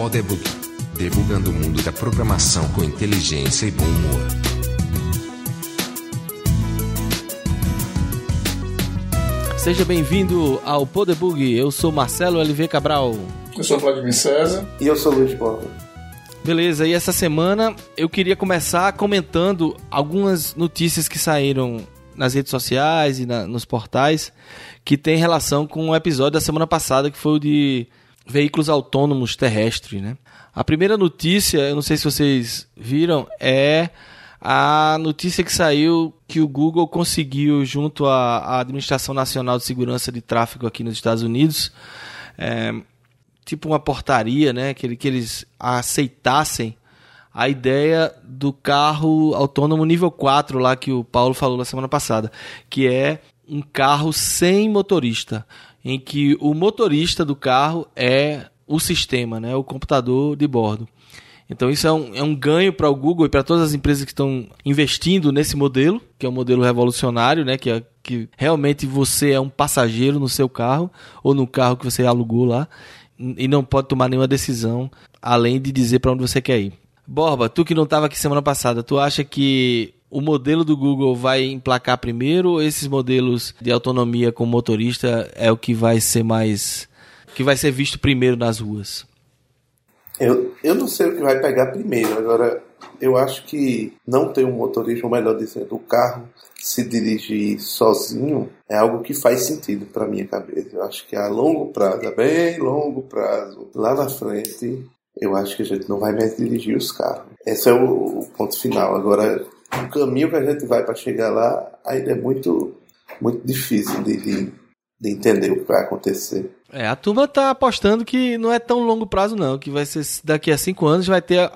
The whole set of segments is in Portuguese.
Podebug, debugando o mundo da programação com inteligência e bom humor. Seja bem-vindo ao Podebug. Eu sou Marcelo LV Cabral. Eu sou Vladimir César. E eu sou Luiz Borba. Beleza, e essa semana eu queria começar comentando algumas notícias que saíram nas redes sociais e na, nos portais que tem relação com o episódio da semana passada que foi o de veículos autônomos terrestres, né? A primeira notícia, eu não sei se vocês viram, é a notícia que saiu que o Google conseguiu, junto à, Administração Nacional de Segurança de Tráfego aqui nos Estados Unidos, é, tipo uma portaria, né, que, que eles aceitassem a ideia do carro autônomo nível 4 lá que o Paulo falou na semana passada, que é um carro sem motorista, em que o motorista do carro é o sistema, né, o computador de bordo. Então isso é um, é um ganho para o Google e para todas as empresas que estão investindo nesse modelo, que é um modelo revolucionário, né, que, é, que realmente você é um passageiro no seu carro ou no carro que você alugou lá e não pode tomar nenhuma decisão além de dizer para onde você quer ir. Borba, tu que não estava aqui semana passada, tu acha que o modelo do Google vai emplacar primeiro ou esses modelos de autonomia com motorista é o que vai ser mais. que vai ser visto primeiro nas ruas? Eu, eu não sei o que vai pegar primeiro, agora eu acho que não ter um motorista, ou melhor dizendo, o carro se dirigir sozinho é algo que faz sentido para minha cabeça. Eu acho que a longo prazo, a bem longo prazo, lá na frente, eu acho que a gente não vai mais dirigir os carros. Esse é o, o ponto final. Agora, o caminho que a gente vai para chegar lá ainda é muito, muito difícil de, de, de, entender o que vai acontecer. É, a turma tá apostando que não é tão longo prazo não, que vai ser daqui a cinco anos vai ter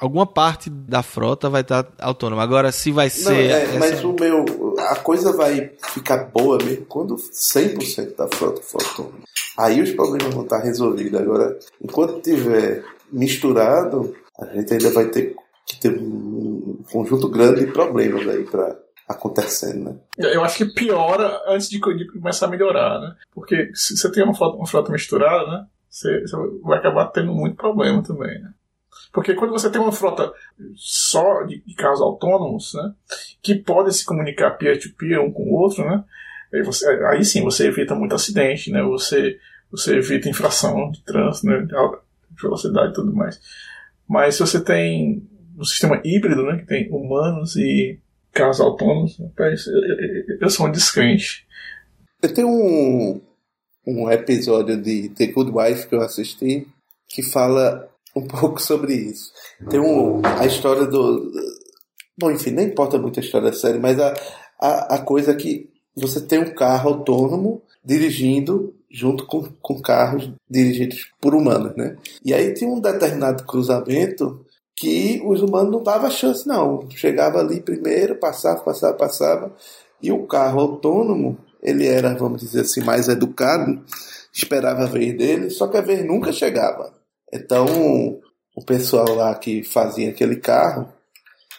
alguma parte da frota vai estar autônoma. Agora, se vai ser. Não, é, essa... Mas o meu. A coisa vai ficar boa mesmo quando 100% da frota for autônoma. Aí os problemas vão estar resolvidos. Agora, enquanto tiver misturado, a gente ainda vai ter que ter um conjunto grande de problemas aí para acontecendo, né? Eu acho que piora antes de, começar a melhorar, né? Porque se você tem uma frota, uma frota misturada, né? Você, você, vai acabar tendo muito problema também, né? Porque quando você tem uma frota só de, de carros autônomos, né? Que podem se comunicar peer-to-peer -peer um com o outro, né? Aí, você, aí sim você evita muito acidente, né? Você, você evita infração de trânsito, né? De velocidade e tudo mais. Mas se você tem um sistema híbrido, né? Que tem humanos e carros autônomos, rapaz, eu, eu, eu sou um descrente. Eu tenho um, um episódio de The Good Wife que eu assisti que fala um pouco sobre isso. Tem um, a história do. Bom, enfim, nem importa muito a história da série, mas a, a, a coisa é que você tem um carro autônomo dirigindo junto com, com carros dirigidos por humanos, né? E aí tinha um determinado cruzamento que os humanos não davam chance, não. Chegava ali primeiro, passava, passava, passava, e o carro autônomo, ele era, vamos dizer assim, mais educado, esperava a vez dele, só que a vez nunca chegava. Então, o pessoal lá que fazia aquele carro,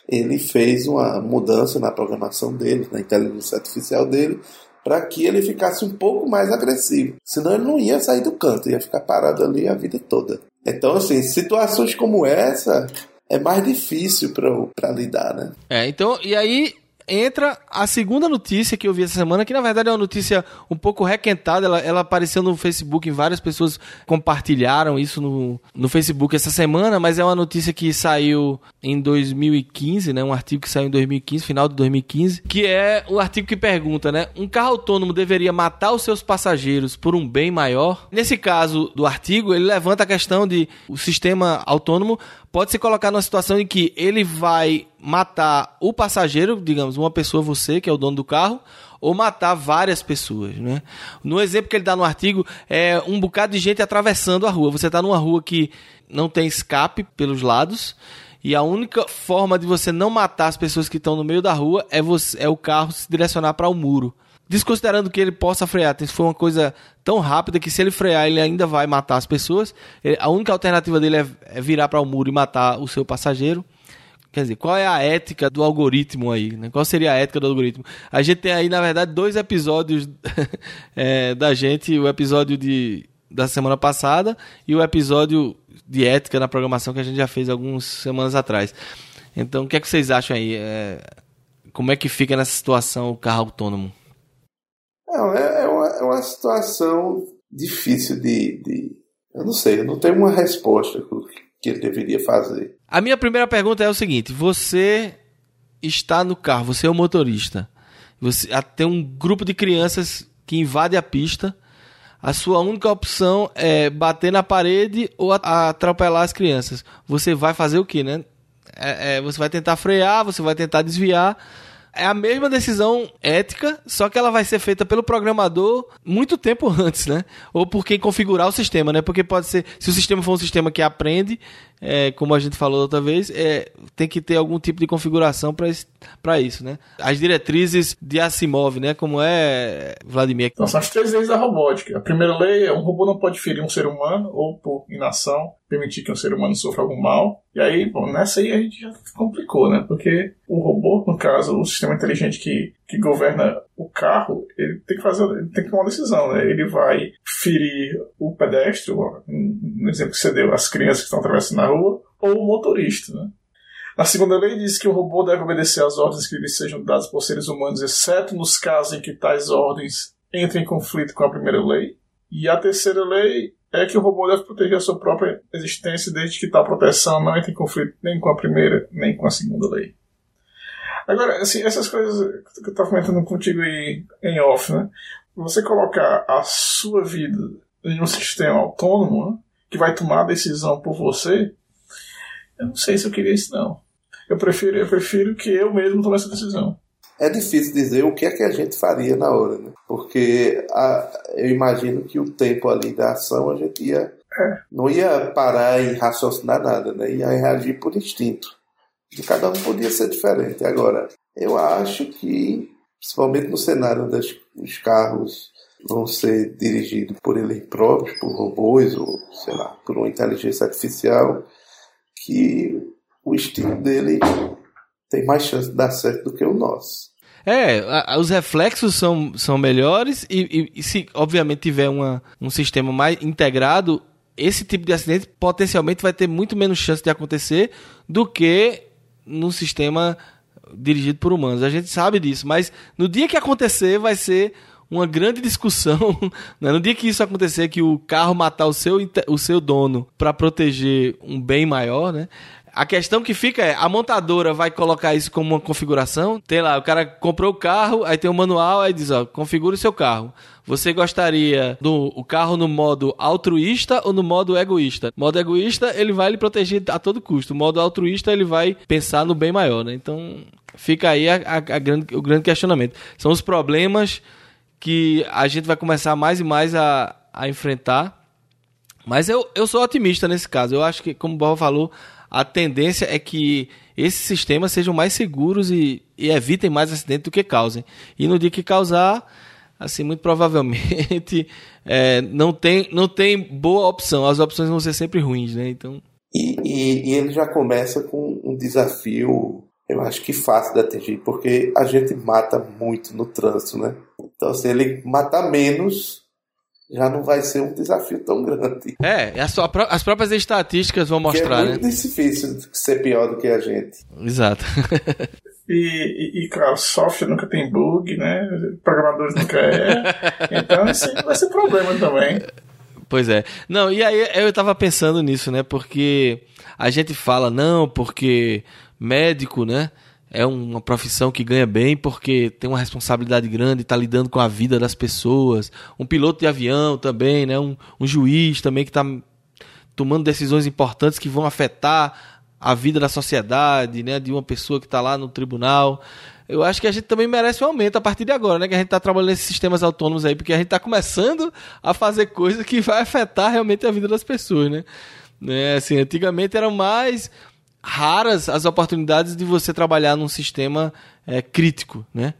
ele fez uma mudança na programação dele, na inteligência artificial dele, para que ele ficasse um pouco mais agressivo. Senão ele não ia sair do canto, ia ficar parado ali a vida toda. Então, assim, situações como essa é mais difícil para lidar, né? É, então, e aí entra a segunda notícia que eu vi essa semana, que na verdade é uma notícia um pouco requentada. Ela, ela apareceu no Facebook, várias pessoas compartilharam isso no, no Facebook essa semana, mas é uma notícia que saiu em 2015, né? Um artigo que saiu em 2015, final de 2015, que é o artigo que pergunta, né? Um carro autônomo deveria matar os seus passageiros por um bem maior? Nesse caso do artigo, ele levanta a questão de o sistema autônomo pode se colocar numa situação em que ele vai matar o passageiro, digamos, uma pessoa, você, que é o dono do carro, ou matar várias pessoas, né? No exemplo que ele dá no artigo, é um bocado de gente atravessando a rua. Você está numa rua que não tem escape pelos lados, e a única forma de você não matar as pessoas que estão no meio da rua é, você, é o carro se direcionar para o um muro desconsiderando que ele possa frear, for uma coisa tão rápida que se ele frear ele ainda vai matar as pessoas, a única alternativa dele é, é virar para o muro e matar o seu passageiro. Quer dizer, qual é a ética do algoritmo aí? Né? Qual seria a ética do algoritmo? A gente tem aí, na verdade, dois episódios é, da gente. O episódio de da semana passada e o episódio de ética na programação que a gente já fez algumas semanas atrás. Então, o que é que vocês acham aí? É, como é que fica nessa situação o carro autônomo? Não, é, é, uma, é uma situação difícil de, de. Eu não sei, eu não tenho uma resposta que ele deveria fazer. A minha primeira pergunta é o seguinte: você está no carro, você é o motorista. Você tem um grupo de crianças que invade a pista. A sua única opção é bater na parede ou atropelar as crianças. Você vai fazer o que, né? É, é, você vai tentar frear, você vai tentar desviar é a mesma decisão ética, só que ela vai ser feita pelo programador muito tempo antes, né? Ou por quem configurar o sistema, né? Porque pode ser, se o sistema for um sistema que aprende, é, como a gente falou outra vez, é, tem que ter algum tipo de configuração para isso, né? As diretrizes de Asimov, né? Como é, Vladimir? Então, são as três leis da robótica. A primeira lei é um robô não pode ferir um ser humano ou, por inação, permitir que um ser humano sofra algum mal. E aí, bom, nessa aí a gente já complicou, né? Porque o robô, no caso, o sistema inteligente que, que governa o carro, ele tem que fazer, tem que tomar uma decisão, né? Ele vai ferir o pedestre, no exemplo que você deu, as crianças que estão atravessando a rua, ou o motorista, né? A segunda lei diz que o robô deve obedecer às ordens que lhe sejam dadas por seres humanos, exceto nos casos em que tais ordens entrem em conflito com a primeira lei. E a terceira lei é que o robô deve proteger a sua própria existência desde que tal proteção não entre em conflito nem com a primeira nem com a segunda lei. Agora, assim, essas coisas que eu estava comentando contigo aí em off, né? Você colocar a sua vida em um sistema autônomo né? que vai tomar a decisão por você, eu não sei se eu queria isso não. Eu prefiro, eu prefiro que eu mesmo tome essa decisão. É difícil dizer o que é que a gente faria na hora, né? Porque a, eu imagino que o tempo ali da ação a gente ia é. não ia parar e raciocinar nada, né? Ia reagir por instinto. De cada um podia ser diferente. Agora, eu acho que, principalmente no cenário dos carros vão ser dirigidos por eles próprios, por robôs ou, sei lá, por uma inteligência artificial, que o estilo dele tem mais chance de dar certo do que o nosso. É, a, os reflexos são, são melhores e, e, e, se obviamente tiver uma, um sistema mais integrado, esse tipo de acidente potencialmente vai ter muito menos chance de acontecer do que num sistema dirigido por humanos. A gente sabe disso, mas no dia que acontecer vai ser uma grande discussão. Né? No dia que isso acontecer, que o carro matar o seu, o seu dono para proteger um bem maior, né? A questão que fica é, a montadora vai colocar isso como uma configuração? Tem lá, o cara comprou o carro, aí tem o um manual, aí diz, ó, configure o seu carro. Você gostaria do o carro no modo altruísta ou no modo egoísta? Modo egoísta, ele vai lhe proteger a todo custo. Modo altruísta, ele vai pensar no bem maior, né? Então, fica aí a, a, a grande, o grande questionamento. São os problemas que a gente vai começar mais e mais a, a enfrentar. Mas eu, eu sou otimista nesse caso. Eu acho que, como o Borba falou, a tendência é que esses sistemas sejam mais seguros e, e evitem mais acidentes do que causem. E no dia que causar, assim, muito provavelmente é, não, tem, não tem boa opção. As opções vão ser sempre ruins, né? Então... E, e, e ele já começa com um desafio, eu acho que fácil de atingir, porque a gente mata muito no trânsito, né? Então, se ele matar menos, já não vai ser um desafio tão grande. É, as, as próprias estatísticas vão mostrar, é muito né? difícil ser pior do que a gente. Exato. E, e, e, claro, software nunca tem bug, né? Programadores nunca é. Então isso vai ser problema também. Pois é. Não, e aí eu tava pensando nisso, né? Porque a gente fala, não, porque médico, né? É uma profissão que ganha bem porque tem uma responsabilidade grande, está lidando com a vida das pessoas. Um piloto de avião também, né? um, um juiz também que está tomando decisões importantes que vão afetar a vida da sociedade, né? de uma pessoa que está lá no tribunal. Eu acho que a gente também merece um aumento a partir de agora, né? Que a gente está trabalhando nesses sistemas autônomos aí, porque a gente está começando a fazer coisas que vai afetar realmente a vida das pessoas, né? né? Assim, antigamente era mais raras as oportunidades de você trabalhar num sistema é, crítico, né?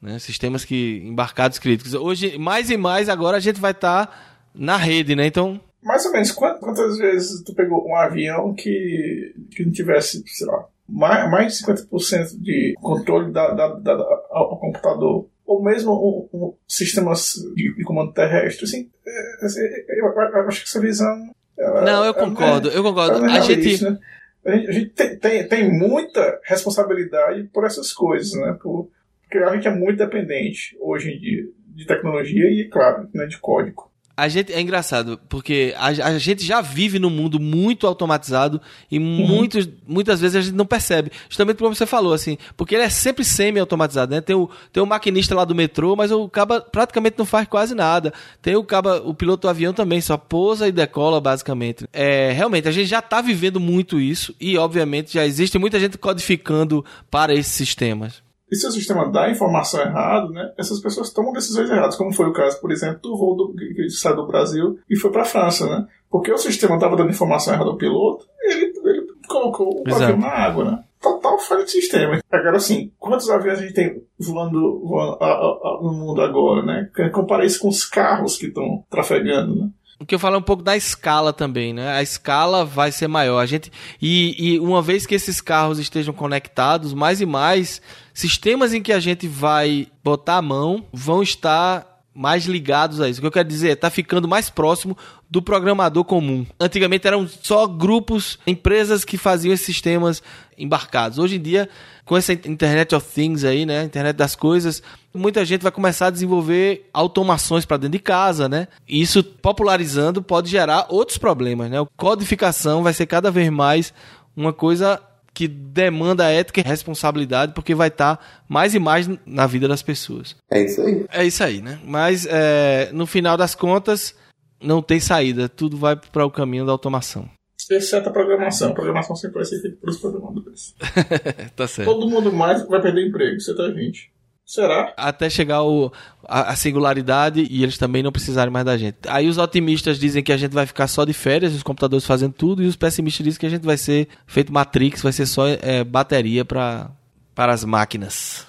né? Sistemas que embarcados críticos. Hoje, mais e mais, agora a gente vai estar tá na rede, né? Então mais ou menos quantas vezes tu pegou um avião que, que não tivesse, sei lá, mais, mais de 50% de controle da, da, da, ao computador ou mesmo um, um sistemas de, de, comando terrestre. Assim, é, é, eu, eu, acho que essa visão. Ela, Não, eu concordo, eu concordo. A gente. Né? A gente, a gente tem, tem, tem, muita responsabilidade por essas coisas, né? Por, porque a gente é muito dependente hoje em dia de tecnologia e, claro, né, de código. A gente é engraçado, porque a, a, gente já vive num mundo muito automatizado e uhum. muitos, muitas vezes a gente não percebe. Justamente como você falou, assim, porque ele é sempre semi-automatizado, né? Tem o, tem o maquinista lá do metrô, mas o caba praticamente não faz quase nada. Tem o caba, o piloto do avião também, só pousa e decola, basicamente. É, realmente, a gente já está vivendo muito isso e, obviamente, já existe muita gente codificando para esses sistemas. E se o sistema dá informação errada, né, essas pessoas tomam decisões erradas, como foi o caso, por exemplo, do voo do, que saiu do Brasil e foi para a França, né? Porque o sistema estava dando informação errada ao piloto, ele, ele colocou o avião na água, né? Total falha de sistema. Agora, assim, quantos aviões a gente tem voando, voando a, a, no mundo agora, né? Compara isso com os carros que estão trafegando, né? O que eu falo é um pouco da escala também, né? A escala vai ser maior. A gente e, e uma vez que esses carros estejam conectados, mais e mais sistemas em que a gente vai botar a mão vão estar mais ligados a isso. O que eu quero dizer é tá ficando mais próximo do programador comum. Antigamente eram só grupos, empresas que faziam esses sistemas embarcados. Hoje em dia, com essa Internet of Things aí, né, Internet das coisas, muita gente vai começar a desenvolver automações para dentro de casa, né? Isso popularizando pode gerar outros problemas, né? A codificação vai ser cada vez mais uma coisa que demanda ética e responsabilidade, porque vai estar tá mais e mais na vida das pessoas. É isso aí. É isso aí, né? Mas é, no final das contas, não tem saída. Tudo vai para o caminho da automação. Exceto a programação. A programação sempre vai ser feita pelos programadores. tá certo. Todo mundo mais vai perder emprego. Você tá 20. Será? Até chegar o, a, a, singularidade e eles também não precisarem mais da gente. Aí os otimistas dizem que a gente vai ficar só de férias, os computadores fazendo tudo, e os pessimistas dizem que a gente vai ser feito Matrix, vai ser só é, bateria pra, para as máquinas.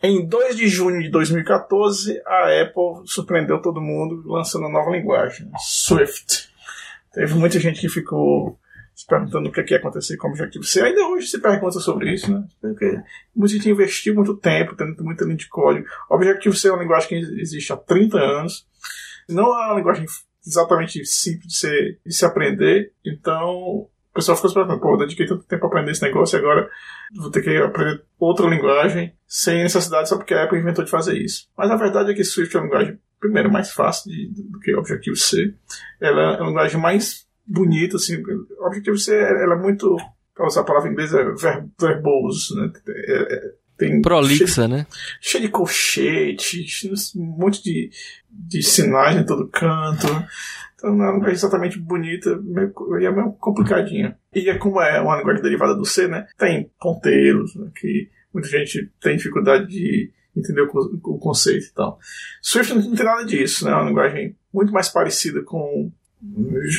Em 2 de junho de 2014, a Apple surpreendeu todo mundo lançando a nova linguagem, Swift. Teve muita gente que ficou se perguntando o que, é que ia acontecer com o Objective-C. Ainda hoje se pergunta sobre isso, né? Porque muita gente investiu muito tempo, tendo muita linha de código. Objective-C é uma linguagem que existe há 30 anos. Não é uma linguagem exatamente simples de se, de se aprender, então o pessoal ficou se perguntando, pô, eu dediquei tanto tempo para aprender esse negócio e agora vou ter que aprender outra linguagem sem necessidade só porque a Apple inventou de fazer isso. Mas a verdade é que Swift é uma linguagem, primeiro, mais fácil de, do que Objective-C. Ela é uma linguagem mais bonita, assim. O objetivo C, ela é muito, para usar a palavra inglesa, é ver, verboso, né? É, é, tem Prolixa, cheio, né? Cheio de colchete, um monte de, de sinais em todo canto. Então não é exatamente bonita, meio, é meio complicadinha. E é como é uma linguagem derivada do C, né? Tem ponteiros, né? que muita gente tem dificuldade de entender o, o conceito e tal. Swift não tem nada disso, né? É uma linguagem muito mais parecida com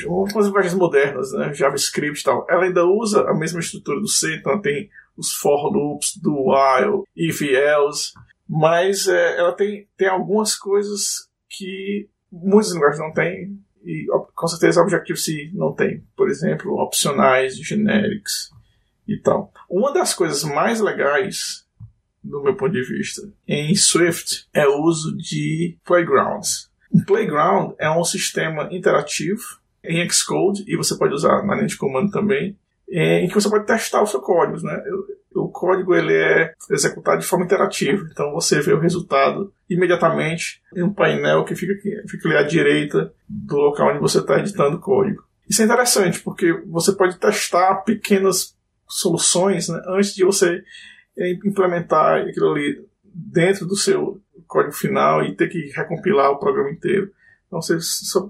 algumas linguagens modernas, né, JavaScript e tal, ela ainda usa a mesma estrutura do C, então tem os for loops, do while, if else, mas é, ela tem, tem algumas coisas que muitas linguagens não têm e com certeza Objective-C não tem. Por exemplo, opcionais, generics e tal. Uma das coisas mais legais, do meu ponto de vista, em Swift é o uso de playgrounds. Um playground é um sistema interativo em Xcode, e você pode usar na linha de comando também, em que você pode testar o seu código. Né? O código ele é executado de forma interativa, então você vê o resultado imediatamente em um painel que fica, aqui, fica ali à direita do local onde você está editando o código. Isso é interessante, porque você pode testar pequenas soluções né, antes de você implementar aquilo ali dentro do seu código final e ter que recompilar o programa inteiro. Então você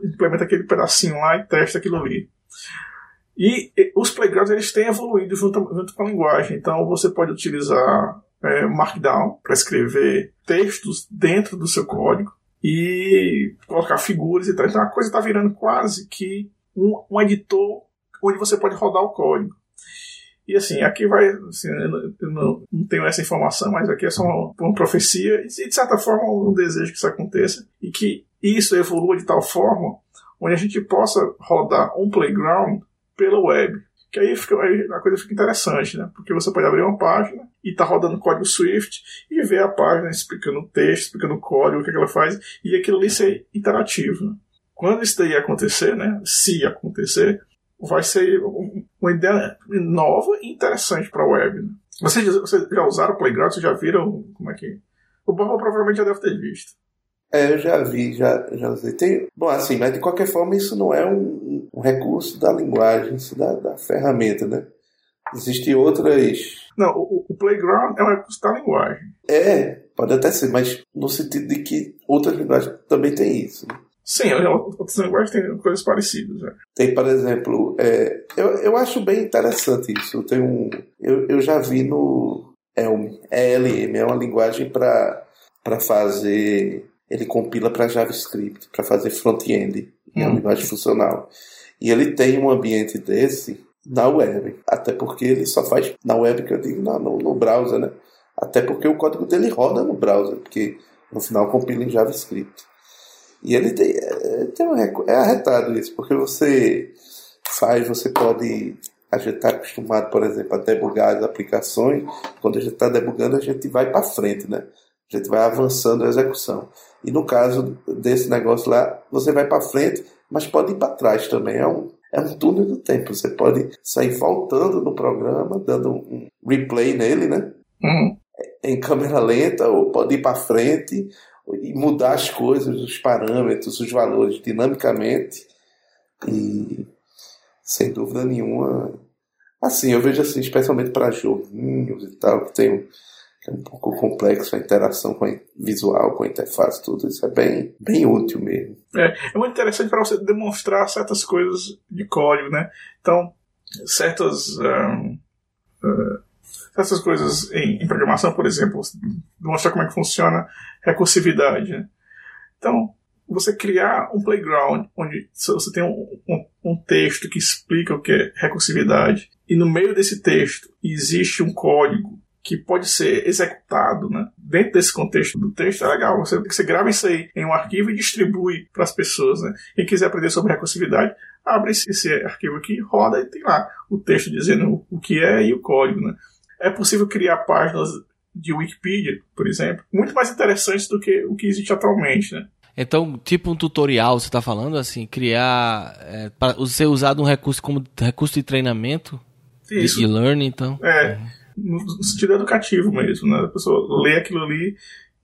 implementa aquele pedacinho lá e testa aquilo ali. E os playgrounds eles têm evoluído junto, junto com a linguagem. Então você pode utilizar é, Markdown para escrever textos dentro do seu código e colocar figuras e tal. Então a coisa está virando quase que um, um editor onde você pode rodar o código. E assim, aqui vai. Assim, eu não, não, tenho essa informação, mas aqui é só uma, uma profecia, e de certa forma um desejo que isso aconteça, e que isso evolua de tal forma onde a gente possa rodar um playground pela web. Que aí, fica, aí a coisa fica interessante, né? Porque você pode abrir uma página e tá rodando código Swift e ver a página explicando o texto, explicando o código, o que, é que ela faz, e aquilo ali ser interativo. Né? Quando isso daí acontecer, né? Se acontecer, vai ser uma ideia nova e interessante para a web. Né? Vocês, vocês já usaram o Playground? Vocês já viram como é que. O Bob provavelmente já deve ter visto. É, eu já vi, já, já usei. Tem, bom, assim, mas de qualquer forma isso não é um, um recurso da linguagem, isso da, da ferramenta, né? Existem outras. Não, o, o, Playground é um recurso da linguagem. É, pode até ser, mas no sentido de que outras linguagens também têm isso. Né? Sim, outras linguagens têm coisas parecidas. Né? Tem, por exemplo, é, eu, eu acho bem interessante isso. Tem um, eu, eu já vi no Elm, ELM, é uma linguagem para fazer. Ele compila para JavaScript, para fazer front-end, é uma hum. linguagem funcional. E ele tem um ambiente desse na web, até porque ele só faz na web que eu digo no, no browser, né? Até porque o código dele roda no browser, porque no final compila em JavaScript. E ele tem, é, tem um, é arretado isso, porque você faz, você pode. A gente está acostumado, por exemplo, a debugar as aplicações. Quando a gente está debugando, a gente vai para frente, né? A gente vai avançando a execução. E no caso desse negócio lá, você vai para frente, mas pode ir para trás também. É um, é um túnel do tempo. Você pode sair voltando no programa, dando um replay nele, né? Uhum. Em câmera lenta, ou pode ir para frente, e mudar as coisas, os parâmetros, os valores dinamicamente. E sem dúvida nenhuma assim eu vejo assim especialmente para joguinhos e tal que tem que é um pouco complexo a interação com a visual com a interface tudo isso é bem bem útil mesmo. É, é muito interessante para você demonstrar certas coisas de código né? Então certas um, uh, essas coisas em, em, programação, por exemplo, mostrar como é que funciona recursividade. Então, você criar um playground onde você tem um, um, um, texto que explica o que é recursividade e no meio desse texto existe um código que pode ser executado né? dentro desse contexto do texto, é legal. Você, você grava isso aí em um arquivo e distribui para as pessoas. Né? Quem quiser aprender sobre recursividade, abre esse arquivo aqui, roda e tem lá o texto dizendo o que é e o código. Né? É possível criar páginas de Wikipedia, por exemplo, muito mais interessantes do que o que existe atualmente, né? Então, tipo um tutorial, você está falando assim, criar, é, para ser usado um recurso como recurso de treinamento, Isso. de e-learning, então. É, no sentido educativo mesmo, né? A pessoa lê aquilo ali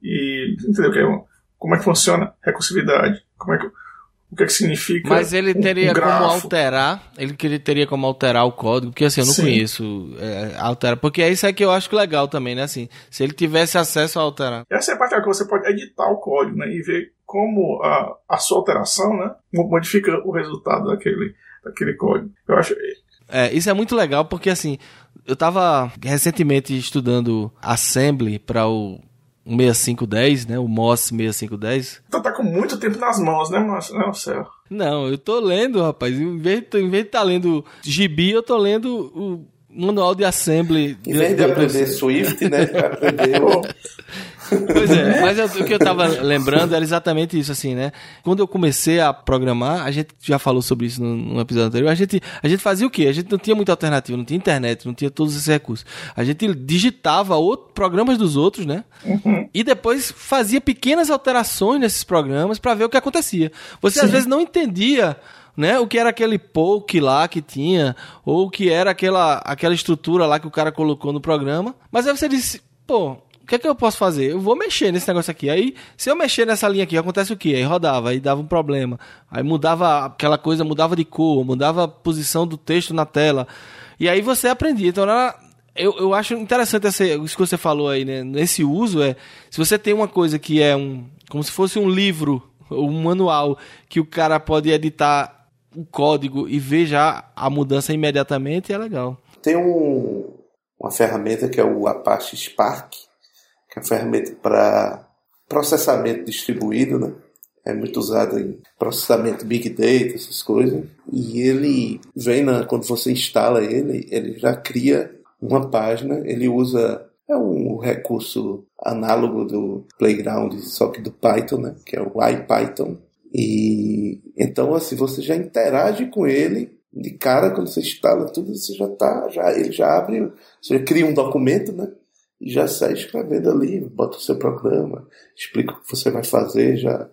e entendeu como é que funciona recursividade, como é que o que, é que significa. Mas ele teria um, como alterar, ele teria como alterar o código, porque assim, eu não Sim. conheço é, alterar, porque é isso é que eu acho legal também, né? Assim, se ele tivesse acesso a alterar. Essa é a parte que você pode editar o código, né? E ver como a, a sua alteração, né? Modifica o resultado daquele, daquele código. Eu acho. É, isso é muito legal porque assim, eu estava recentemente estudando Assembly para o 6510, né? O MOS 6510. Então tá com muito tempo nas mãos, né, Não, céu. Não, eu tô lendo, rapaz. Em vez, de, em vez de estar tá lendo gibi, eu tô lendo o manual de assembly. Em vez de, de aprender Swift, né? aprender Pois é, mas eu, o que eu tava lembrando era exatamente isso, assim, né? Quando eu comecei a programar, a gente já falou sobre isso no, no, episódio anterior, a gente, a gente fazia o quê? A gente não tinha muita alternativa, não tinha internet, não tinha todos esses recursos. A gente digitava outro, programas dos outros, né? Uhum. E depois fazia pequenas alterações nesses programas para ver o que acontecia. Você Sim. às vezes não entendia né? O que era aquele poke lá que tinha, ou o que era aquela, aquela estrutura lá que o cara colocou no programa. Mas aí você disse, pô, o que é que eu posso fazer? Eu vou mexer nesse negócio aqui. Aí, se eu mexer nessa linha aqui, acontece o quê? Aí rodava, aí dava um problema. Aí mudava aquela coisa, mudava de cor, mudava a posição do texto na tela. E aí você aprendia. Então, era, eu, eu acho interessante esse, isso que você falou aí, né? Nesse uso, é. Se você tem uma coisa que é um. Como se fosse um livro, ou um manual, que o cara pode editar o código e ver já a mudança imediatamente, é legal. Tem um, uma ferramenta que é o Apache Spark que é uma ferramenta para processamento distribuído, né? É muito usado em processamento big data, essas coisas. E ele vem na, quando você instala ele, ele já cria uma página, ele usa é um recurso análogo do Playground, só que do Python, né? Que é o IPython. E então assim você já interage com ele de cara, quando você instala tudo, você já tá, já, ele já abre, você cria um documento, né? E já sai escrevendo ali, bota o seu programa, explica o que você vai fazer, já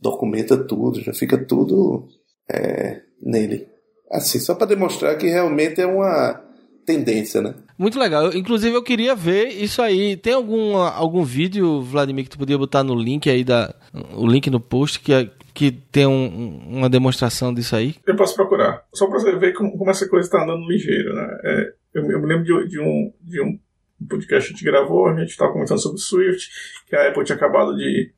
documenta tudo, já fica tudo é, nele. Assim, só para demonstrar que realmente é uma tendência, né? Muito legal. inclusive, eu queria ver isso aí. Tem algum, algum vídeo, Vladimir, que tu podia botar no link aí, da, o link no post, que, é, que tem um, uma demonstração disso aí? Eu posso procurar. Só para você ver como, como essa coisa está andando ligeiro, né? É, eu, eu, me lembro de, de, um, de um podcast que a gente gravou, a gente estava comentando sobre Swift, que a Apple tinha acabado de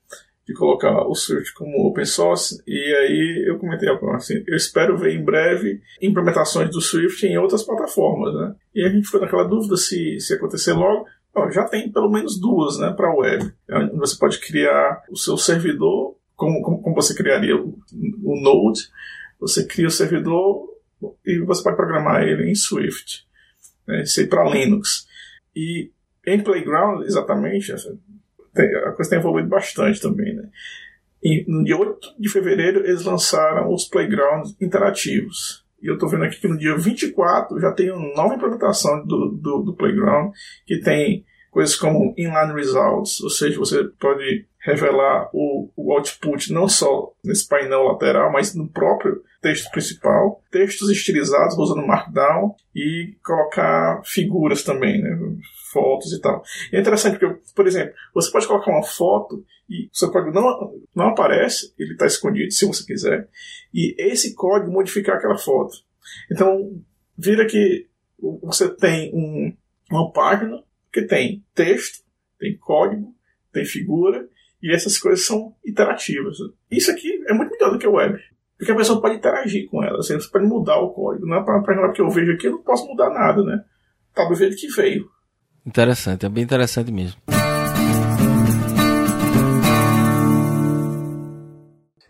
de colocar o Swift como open source, e aí eu comentei assim, eu espero ver em breve implementações do Swift em outras plataformas, né? E a gente ficou naquela dúvida se, se acontecer logo, já tem pelo menos duas, né, para web. Você pode criar o seu servidor, como, como, como você criaria o, o Node, você cria o servidor e você pode programar ele em Swift, né, isso aí para Linux. E em Playground, exatamente, a coisa tem evoluído bastante também, né? E no dia 8 de fevereiro eles lançaram os playgrounds interativos. E eu estou vendo aqui que no dia 24 já tem uma nova implementação do, do, do Playground, que tem coisas como inline results, ou seja, você pode revelar o, o output não só nesse painel lateral, mas no próprio texto principal, textos estilizados usando Markdown e colocar figuras também, né? fotos e tal. E é interessante porque, por exemplo, você pode colocar uma foto e seu código não, não aparece, ele está escondido se você quiser, e esse código modificar aquela foto. Então, vira que você tem um, uma página que tem texto, tem código, tem figura, e essas coisas são iterativas. Isso aqui é muito melhor do que o web. Porque a pessoa pode interagir com ela, assim, você pode mudar o código. Não é para a página que eu vejo aqui, eu não posso mudar nada, né? Tá do jeito que veio. Interessante, é bem interessante mesmo.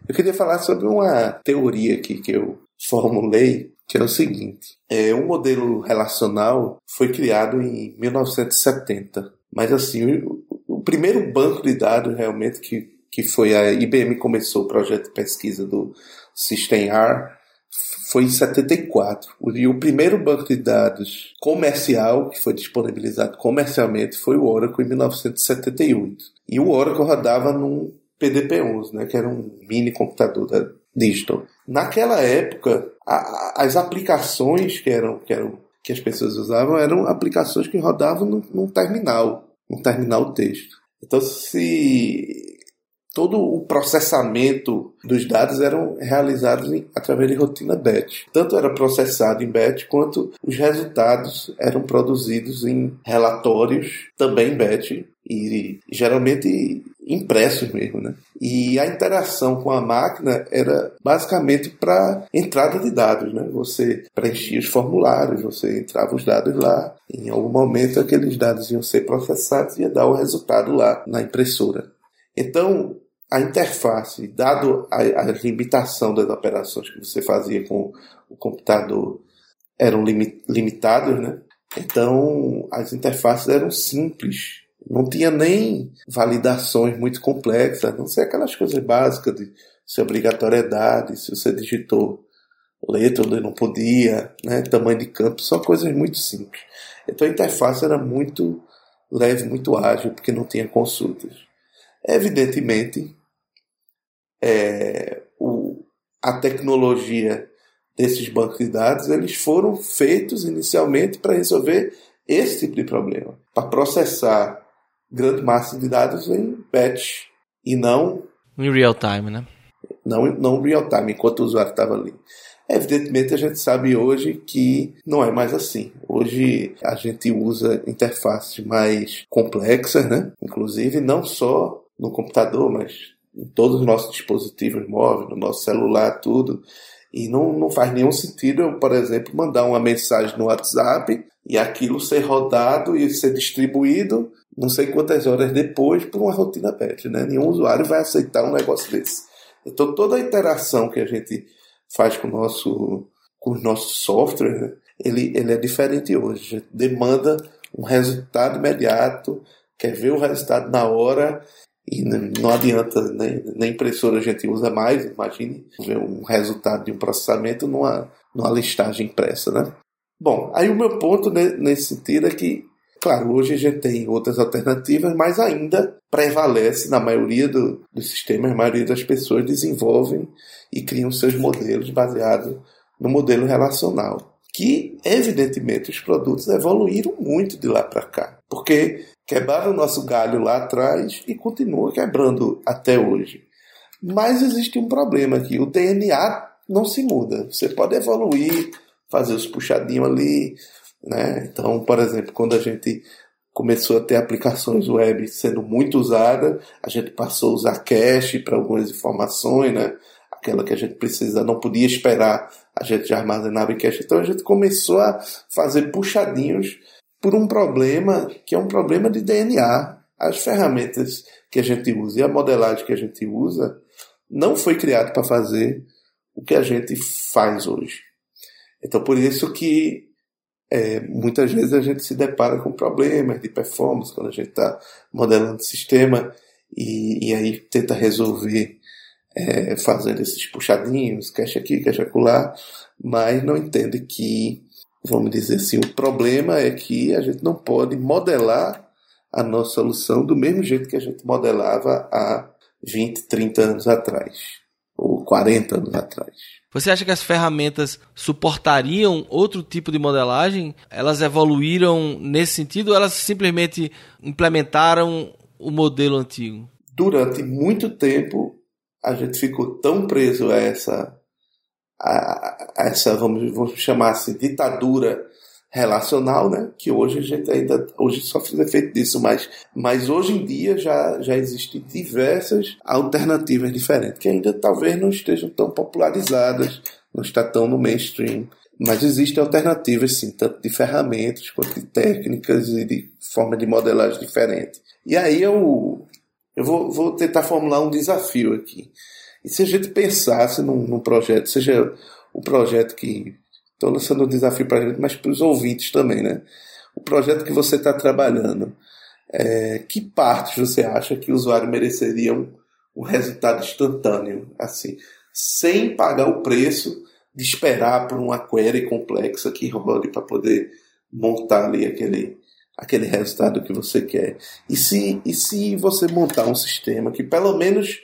Eu queria falar sobre uma teoria aqui que eu formulei, que é o seguinte: é, um modelo relacional foi criado em 1970, mas assim, o, o primeiro banco de dados realmente que, que foi a IBM começou o projeto de pesquisa do SystemR foi em 74. E o primeiro banco de dados comercial que foi disponibilizado comercialmente foi o Oracle em 1978. E o Oracle rodava num PDP-11, né, que era um mini computador da Digital. Naquela época, a, as aplicações que eram, que eram que as pessoas usavam eram aplicações que rodavam num, num terminal, um terminal texto. Então, se todo o processamento dos dados eram realizados em, através de rotina batch. Tanto era processado em batch quanto os resultados eram produzidos em relatórios também batch e geralmente impressos mesmo, né? E a interação com a máquina era basicamente para entrada de dados, né? Você preenchia os formulários, você entrava os dados lá, em algum momento aqueles dados iam ser processados e ia dar o resultado lá na impressora. Então, a interface, dado a, a, limitação das operações que você fazia com o computador, eram limitadas, limitados, né? Então, as interfaces eram simples. Não tinha nem validações muito complexas, não sei aquelas coisas básicas de se obrigatoriedade, se você digitou letra onde não podia, né? tamanho de campo, são coisas muito simples. Então a interface era muito leve, muito ágil, porque não tinha consultas. Evidentemente, é, o, a tecnologia desses bancos de dados eles foram feitos inicialmente para resolver esse tipo de problema, para processar grande massa de dados em batch e não em real time, né? Não, não real time, enquanto o usuário estava ali. Evidentemente, a gente sabe hoje que não é mais assim. Hoje a gente usa interfaces mais complexas, né? Inclusive, não só no computador, mas em todos os nossos dispositivos móveis, no nosso celular, tudo. E não, não faz nenhum sentido eu, por exemplo, mandar uma mensagem no WhatsApp e aquilo ser rodado e ser distribuído não sei quantas horas depois por uma rotina batch, né? Nenhum usuário vai aceitar um negócio desse. Então toda a interação que a gente faz com o nosso com os nossos softwares, né? ele, ele é diferente hoje. A gente demanda um resultado imediato, quer ver o resultado na hora e não adianta, nem impressora a gente usa mais, imagine ver um resultado de um processamento numa, numa listagem impressa, né? Bom, aí o meu ponto nesse sentido é que, claro, hoje a gente tem outras alternativas, mas ainda prevalece na maioria do, dos sistemas, a maioria das pessoas desenvolvem e criam seus modelos baseados no modelo relacional. Que, evidentemente, os produtos evoluíram muito de lá para cá, porque quebraram o nosso galho lá atrás e continuam quebrando até hoje. Mas existe um problema aqui: o DNA não se muda. Você pode evoluir, fazer os puxadinhos ali. Né? Então, por exemplo, quando a gente começou a ter aplicações web sendo muito usada, a gente passou a usar cache para algumas informações, né? aquela que a gente precisa, não podia esperar, a gente já armazenava em cache. Então a gente começou a fazer puxadinhos por um problema que é um problema de DNA. As ferramentas que a gente usa e a modelagem que a gente usa não foi criado para fazer o que a gente faz hoje. Então, por isso que é, muitas vezes a gente se depara com problemas de performance quando a gente está modelando o sistema e, e, aí tenta resolver é, fazendo esses puxadinhos, cache aqui, cache acolá, mas não entende que, vamos dizer assim, o problema é que a gente não pode modelar a nossa solução do mesmo jeito que a gente modelava há 20, 30 anos atrás, ou 40 anos atrás. Você acha que as ferramentas suportariam outro tipo de modelagem? Elas evoluíram nesse sentido ou elas simplesmente implementaram o modelo antigo? Durante muito tempo, a gente ficou tão preso a essa, a, a essa vamos, vamos chamar assim, ditadura relacional, né? Que hoje a gente ainda hoje só faz efeito disso, mas, mas hoje em dia já, já existem diversas alternativas diferentes que ainda talvez não estejam tão popularizadas, não está tão no mainstream. Mas existem alternativas, sim, tanto de ferramentas quanto de técnicas e de forma de modelagem diferente. E aí eu, eu vou, vou tentar formular um desafio aqui. E se a gente pensasse num, num projeto, seja o projeto que Estou lançando um desafio para a gente, mas para os ouvintes também, né? O projeto que você está trabalhando, é, que partes você acha que o usuário mereceria um, um resultado instantâneo, assim, sem pagar o preço de esperar por uma query complexa que role para poder montar ali aquele, aquele resultado que você quer. E se, e se você montar um sistema que, pelo menos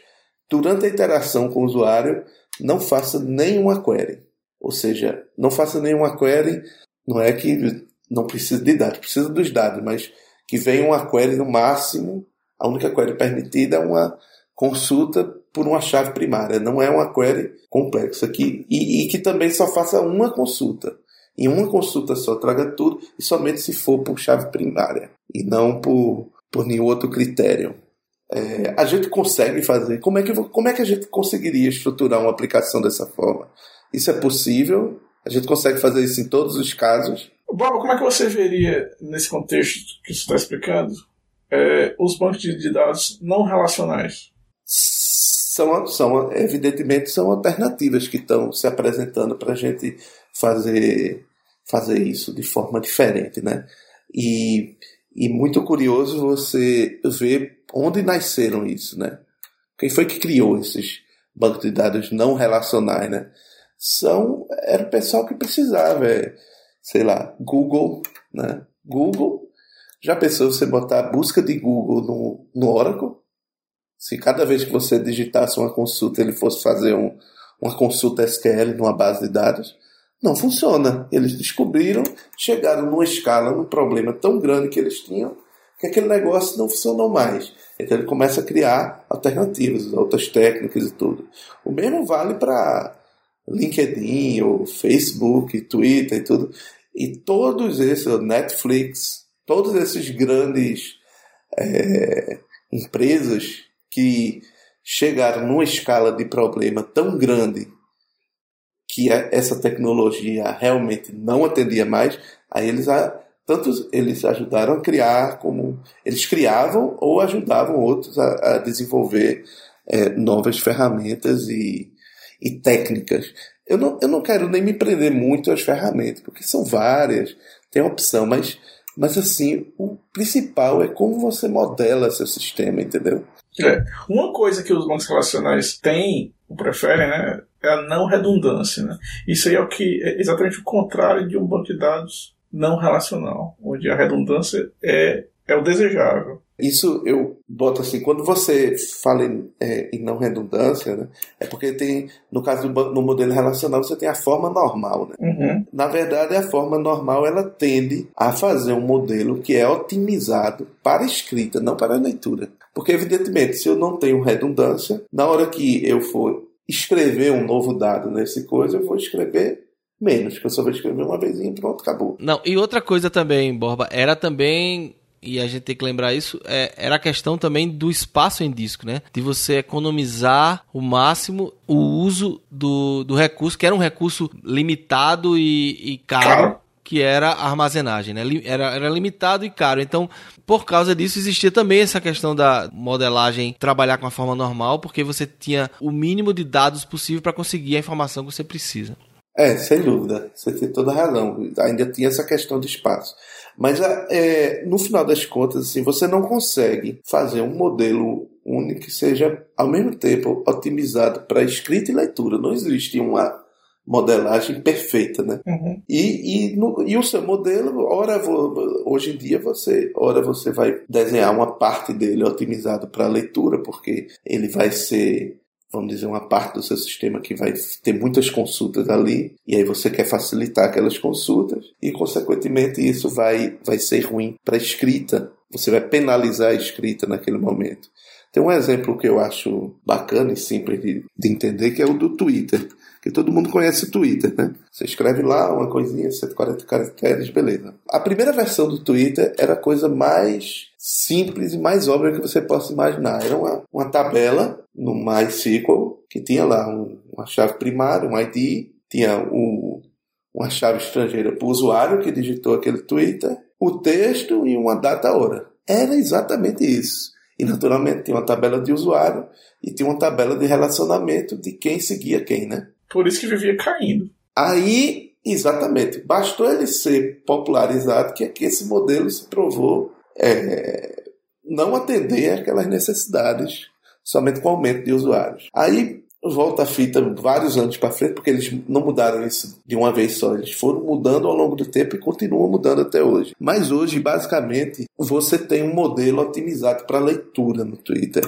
durante a interação com o usuário, não faça nenhuma query? Ou seja, não faça nenhuma query, não é que não precisa de dados, precisa dos dados, mas que venha uma query no máximo, a única query permitida é uma consulta por uma chave primária, não é uma query complexa, que, e, e que também só faça uma consulta. Em uma consulta só traga tudo e somente se for por chave primária e não por, por nenhum outro critério. É, a gente consegue fazer. Como é, que, como é que a gente conseguiria estruturar uma aplicação dessa forma? Isso é possível, a gente consegue fazer isso em todos os casos. Bob, como é que você veria, nesse contexto que você está explicando, é, os bancos de dados não relacionais? São, são, evidentemente, são alternativas que estão se apresentando para a gente fazer, fazer isso de forma diferente, né? E, e muito curioso você ver onde nasceram isso, né? Quem foi que criou esses bancos de dados não relacionais, né? São era o pessoal que precisava, é, sei lá, Google, né? Google. Já pensou você botar a busca de Google no, no Oracle? Se cada vez que você digitasse uma consulta ele fosse fazer um, uma consulta SQL numa base de dados? Não funciona. Eles descobriram, chegaram numa escala, num problema tão grande que eles tinham, que aquele negócio não funcionou mais. Então ele começa a criar alternativas, outras técnicas e tudo. O mesmo vale para LinkedIn, o Facebook, Twitter e tudo. E todos esses, Netflix, todos esses grandes é, empresas que chegaram numa escala de problema tão grande que essa tecnologia realmente não atendia mais, aí eles tanto eles ajudaram a criar como eles criavam ou ajudavam outros a, a desenvolver é, novas ferramentas e e técnicas. Eu não, eu não quero nem me prender muito às ferramentas, porque são várias, tem opção, mas, mas assim, o principal é como você modela seu sistema, entendeu? É. Uma coisa que os bancos relacionais têm, ou preferem, né, é a não redundância. Né? Isso aí é o que é exatamente o contrário de um banco de dados não relacional, onde a redundância é, é o desejável. Isso eu boto assim, quando você fala em, é, em não redundância, né, é porque tem, no caso do no modelo relacional, você tem a forma normal. Né? Uhum. Na verdade, a forma normal ela tende a fazer um modelo que é otimizado para escrita, não para leitura. Porque, evidentemente, se eu não tenho redundância, na hora que eu for escrever um novo dado nesse coisa, eu vou escrever menos, que eu só vou escrever uma vez e pronto, acabou. Não, e outra coisa também, Borba, era também e a gente tem que lembrar isso, é, era a questão também do espaço em disco, né? De você economizar o máximo o uso do, do recurso, que era um recurso limitado e, e caro. Que era a armazenagem, né? Era, era limitado e caro. Então, por causa disso, existia também essa questão da modelagem trabalhar com a forma normal, porque você tinha o mínimo de dados possível para conseguir a informação que você precisa. É, sem dúvida, você tem toda a razão. Ainda tinha essa questão do espaço. Mas a- é, no final das contas, assim, você não consegue fazer um modelo único que seja ao mesmo tempo otimizado para escrita e leitura. Não existe uma modelagem perfeita, né? Uhum. E, e, no- e o seu modelo, ora hoje em dia você, ora você vai desenhar uma parte dele otimizado para leitura, porque ele vai ser, vamos dizer, uma parte do seu sistema que vai ter muitas consultas ali, e aí você quer facilitar aquelas consultas, e consequentemente isso vai, vai ser ruim para a escrita. Você vai penalizar a escrita naquele momento. Tem um exemplo que eu acho bacana e simples de, de entender, que é o do Twitter. Que todo mundo conhece o Twitter, né? Você escreve lá uma coisinha, 140 caracteres, beleza. A primeira versão do Twitter era a coisa mais simples e mais óbvia que você possa imaginar. Era uma, uma tabela no MySQL que tinha lá um- uma chave primária, um ID, tinha um- uma chave estrangeira para o usuário que digitou aquele Twitter, o texto e uma data-hora. Era exatamente isso. E naturalmente tinha uma tabela de usuário e tinha uma tabela de relacionamento de quem seguia quem, né? Por isso que vivia caindo. Aí, exatamente, bastou ele ser popularizado que, que esse modelo se provou é, não atender aquelas necessidades somente com aumento de usuários. Aí volta a fita vários anos para frente, porque eles não mudaram isso de uma vez só, eles foram mudando ao longo do tempo e continuam mudando até hoje. Mas hoje, basicamente, você tem um modelo otimizado para leitura no Twitter.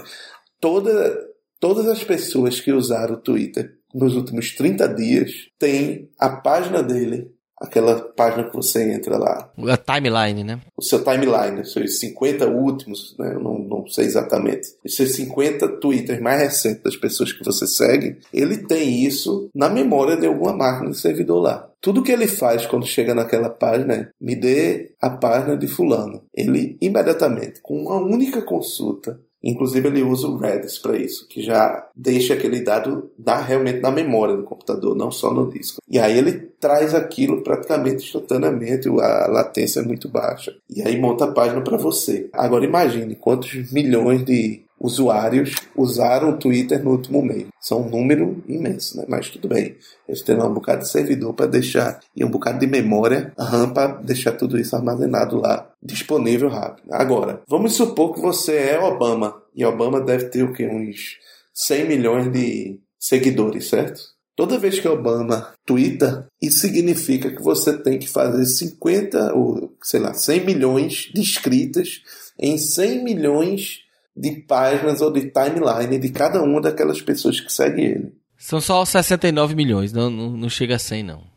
Toda, todas as pessoas que usaram o Twitter nos últimos 30 dias têm a página dele, aquela página que você entra lá, A timeline, né? o seu timeline, os seus 50 últimos, né? eu não, não sei exatamente, os seus 50 twitters mais recentes das pessoas que você segue, ele tem isso na memória de alguma máquina de servidor lá. Tudo que ele faz quando chega naquela página é me dê a página de fulano. Ele imediatamente, com uma única consulta, Inclusive ele usa o Redis para isso, que já deixa aquele dado na, realmente na memória do computador, não só no disco. E aí ele traz aquilo praticamente instantaneamente, a latência é muito baixa. E aí monta a página para você. Agora imagine quantos milhões de usuários usaram o Twitter no último mês. São um número imenso, né? Mas tudo bem. Eles têm um bocado de servidor para deixar e um bocado de memória RAM para deixar tudo isso armazenado lá, disponível rápido. Agora, vamos supor que você é Obama e Obama deve ter o que uns 100 milhões de seguidores, certo? Toda vez que Obama twitta, isso significa que você tem que fazer 50 ou, sei lá, 100 milhões de escritas em 100 milhões de páginas ou de timeline de cada uma daquelas pessoas que seguem ele. São só 69 milhões, não, não, não chega a 100 não.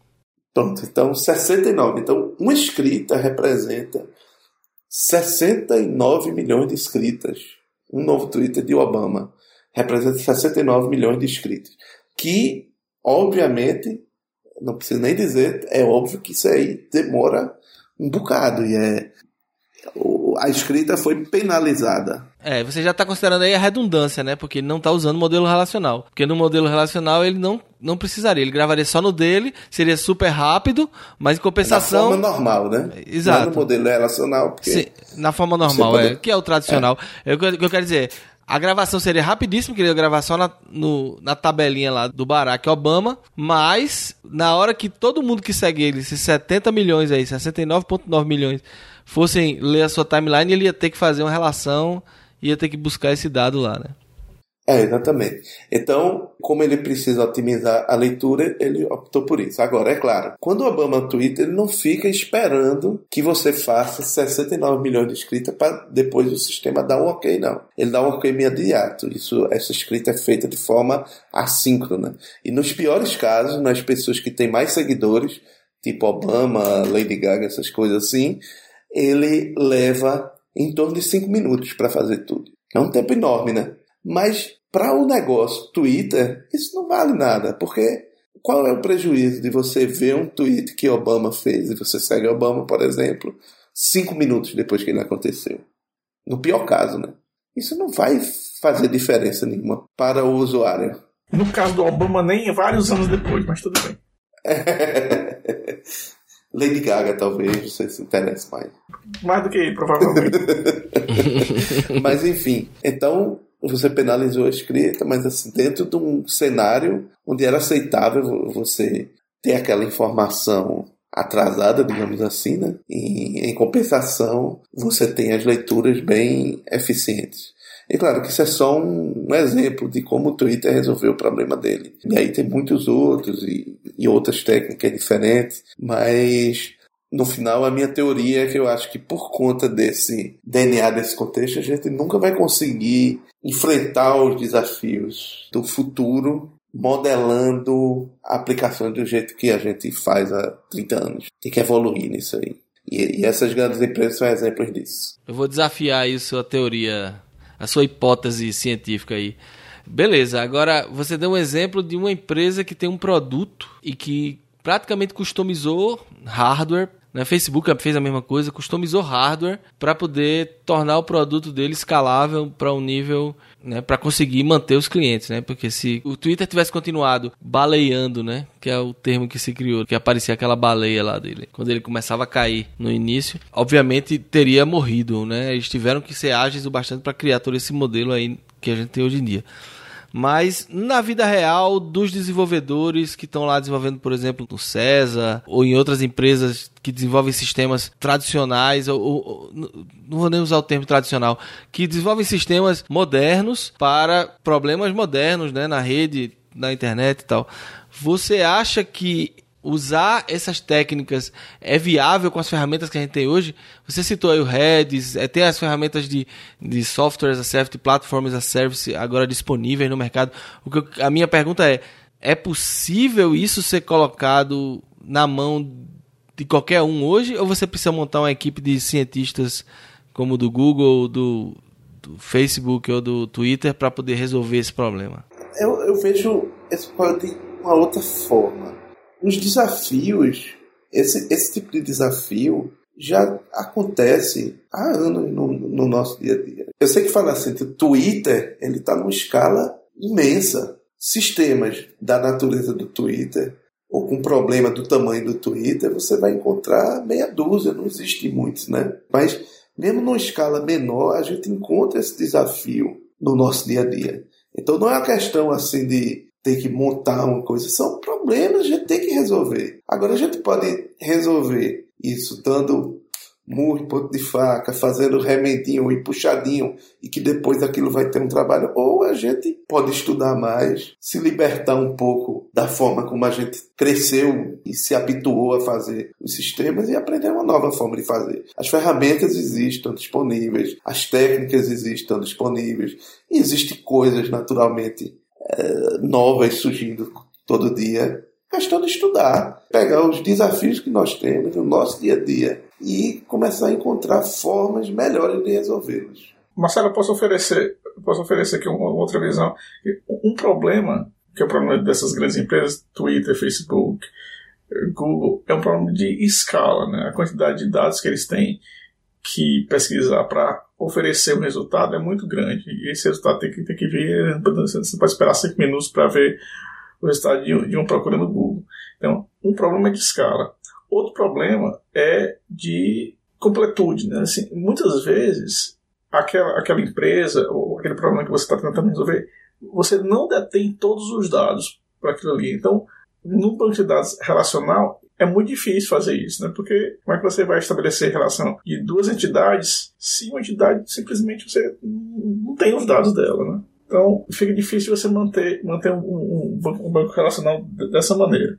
Pronto, então 69. Então, uma escrita representa 69 milhões de escritas. Um novo Twitter de Obama representa 69 milhões de escritas. Que, obviamente, não preciso nem dizer, é óbvio que isso aí demora um bocado. E é. O- A escrita foi penalizada. É, você já está considerando aí a redundância, né? Porque ele não está usando modelo relacional. Porque no modelo relacional ele não, não precisaria. Ele gravaria só no dele, seria super rápido, mas em compensação. forma normal, né? Exato. Não no modelo relacional, porque Sim, na forma normal, pode- é, que é o tradicional. É. O que eu- o que eu quero dizer, a gravação seria rapidíssima, que ele ia gravar só na, no- na tabelinha lá do Barack Obama, mas na hora que todo mundo que segue ele, esses 70 milhões aí, 69,9 milhões, fossem ler a sua timeline, ele ia ter que fazer uma relação ia ter que buscar esse dado lá, né? É, exatamente. Então, como ele precisa otimizar a leitura, ele optou por isso. Agora, é claro, quando o Obama twitta, ele não fica esperando que você faça 69 milhões de escritas para depois o sistema dar um ok, não. Ele dá um ok imediato. Isso, essa escrita é feita de forma assíncrona. E nos piores casos, nas pessoas que têm mais seguidores, tipo Obama, Lady Gaga, essas coisas assim, ele leva em torno de 5 minutos para fazer tudo. É um tempo enorme, né? Mas para o negócio Twitter, isso não vale nada, porque qual é o prejuízo de você ver um tweet que Obama fez e você segue Obama, por exemplo, cinco minutos depois que ele aconteceu? No pior caso, né? Isso não vai fazer diferença nenhuma para o usuário. No caso do Obama, nem vários anos depois, mas tudo bem. Lady Gaga, talvez, você se interesse mais. Mais do que provavelmente. mas enfim, então você penalizou a escrita, mas assim, dentro de um cenário onde era aceitável você ter aquela informação atrasada, digamos assim, né? E, em compensação, você tem as leituras bem eficientes. E claro que isso é só um, exemplo de como o Twitter resolveu o problema dele. E aí tem muitos outros e, e outras técnicas diferentes, mas no final, a minha teoria é que eu acho que por conta desse DNA, desse contexto, a gente nunca vai conseguir enfrentar os desafios do futuro modelando a aplicação do jeito que a gente faz há 30 anos. Tem que evoluir nisso aí. E, e essas grandes empresas são exemplos disso. Eu vou desafiar isso, a teoria, a sua hipótese científica aí. Beleza, agora você deu um exemplo de uma empresa que tem um produto e que praticamente customizou hardware né? Facebook fez a mesma coisa, customizou hardware para poder tornar o produto dele escalável para um nível, né, para conseguir manter os clientes, né? Porque se o Twitter tivesse continuado baleando, né, que é o termo que se criou, que aparecia aquela baleia lá dele, quando ele começava a cair no início, obviamente teria morrido, né? Eles tiveram que ser ágeis o bastante para criar todo esse modelo aí que a gente tem hoje em dia mas na vida real dos desenvolvedores que estão lá desenvolvendo, por exemplo, no César ou em outras empresas que desenvolvem sistemas tradicionais, ou, ou, não vou nem usar o termo tradicional, que desenvolvem sistemas modernos para problemas modernos né, na rede, na internet e tal. Você acha que usar essas técnicas é viável com as ferramentas que a gente tem hoje? Você citou aí o Redis, é, tem as ferramentas de, de software as a service, platforms as a service agora disponíveis no mercado. O que eu, a minha pergunta é, é possível isso ser colocado na mão de qualquer um hoje ou você precisa montar uma equipe de cientistas como do Google, do, do Facebook ou do Twitter para poder resolver esse problema? Eu, eu vejo esse problema de uma outra forma os desafios, esse, esse tipo de desafio já acontece há anos no, no nosso dia a dia. Eu sei que falar assim, o Twitter ele está numa escala imensa. Sistemas da natureza do Twitter ou com problema do tamanho do Twitter, você vai encontrar meia dúzia, não existe muitos, né? Mas mesmo numa escala menor, a gente encontra esse desafio no nosso dia a dia. Então não é uma questão assim de ter que montar uma coisa. São problemas que a gente tem que resolver. Agora a gente pode resolver isso dando murro, ponto de faca, fazendo remedinho e puxadinho e que depois aquilo vai ter um trabalho. Ou a gente pode estudar mais, se libertar um pouco da forma como a gente cresceu e se habituou a fazer os sistemas e aprender uma nova forma de fazer. As ferramentas existem disponíveis, as técnicas existem disponíveis e existem coisas naturalmente novas surgindo todo dia. Questão de estudar, pegar os desafios que nós temos no nosso dia a dia e começar a encontrar formas melhores de resolvê-los. Marcelo, posso oferecer, posso oferecer aqui uma outra visão. Um problema, que é o problema dessas grandes empresas, Twitter, Facebook, Google, é um problema de escala, né? A quantidade de dados que eles têm que pesquisar para oferecer um resultado é muito grande. E esse resultado tem que, tem que vir. Você não pode esperar cinco minutos para ver o resultado de, de uma procura no Google. Então, um problema é de escala. Outro problema é de completude. Né? Assim, muitas vezes, aquela, aquela empresa ou aquele problema que você está tentando resolver, você não detém todos os dados para aquilo ali. Então, no banco de dados relacional, é muito difícil fazer isso, né? Porque como é que você vai estabelecer relação de duas entidades se uma entidade simplesmente você não tem os dados dela, né? Então fica difícil você manter, manter um, um, um, banco relacional dessa maneira.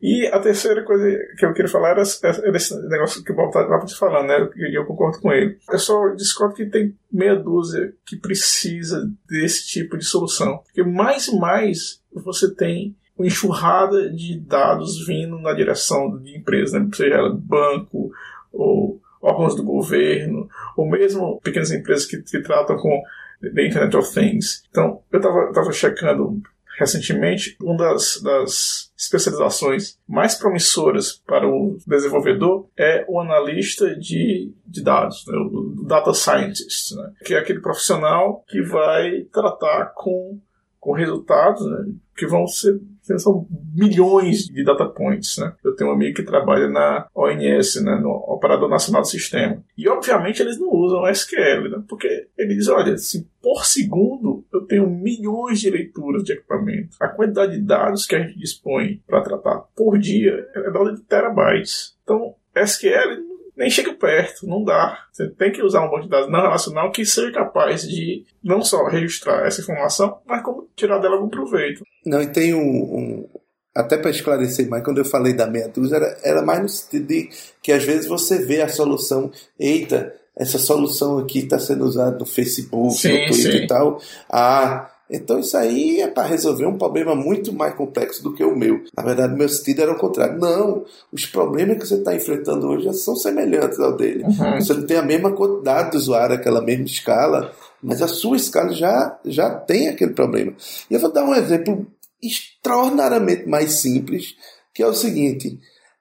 E a terceira coisa que eu queria falar era, era esse negócio que o Bob estava te falando, né? E eu concordo com ele. Eu só discordo que tem meia dúzia que precisa desse tipo de solução. Porque mais e mais você tem enxurrada de dados vindo na direção de empresas, né? seja ela banco ou órgãos do governo, ou mesmo pequenas empresas que, tratam com The Internet of Things. Então, eu estava tava checando recentemente, uma das, das, especializações mais promissoras para o desenvolvedor é o analista de, de dados, né, o data scientist, né, que é aquele profissional que vai tratar com, com resultados né, que vão ser são milhões de data points, né? Eu tenho um amigo que trabalha na ONS, né, no Operador Nacional do Sistema. E obviamente eles não usam SQL, né? Porque ele diz, olha, se por segundo eu tenho milhões de leituras de equipamento, a quantidade de dados que a gente dispõe para tratar por dia é da de terabytes. Então, SQL nem chega perto, não dá. Você tem que usar um banco de dados não relacional que seja capaz de não só registrar essa informação, mas como tirar dela algum proveito. Não, e tem um. um até para esclarecer mais, quando eu falei da meia dúzia, era, era mais no sentido de que às vezes você vê a solução, eita, essa solução aqui está sendo usada no Facebook, sim, no Twitter sim. e tal. Ah, então isso aí é para resolver um problema muito mais complexo do que o meu. Na verdade, meu sentido era o contrário. Não, os problemas que você está enfrentando hoje são semelhantes ao dele. Uhum. Você não tem a mesma quantidade de usuário, aquela mesma escala, mas a sua escala já, já tem aquele problema. E eu vou dar um exemplo extraordinariamente mais simples, que é o seguinte.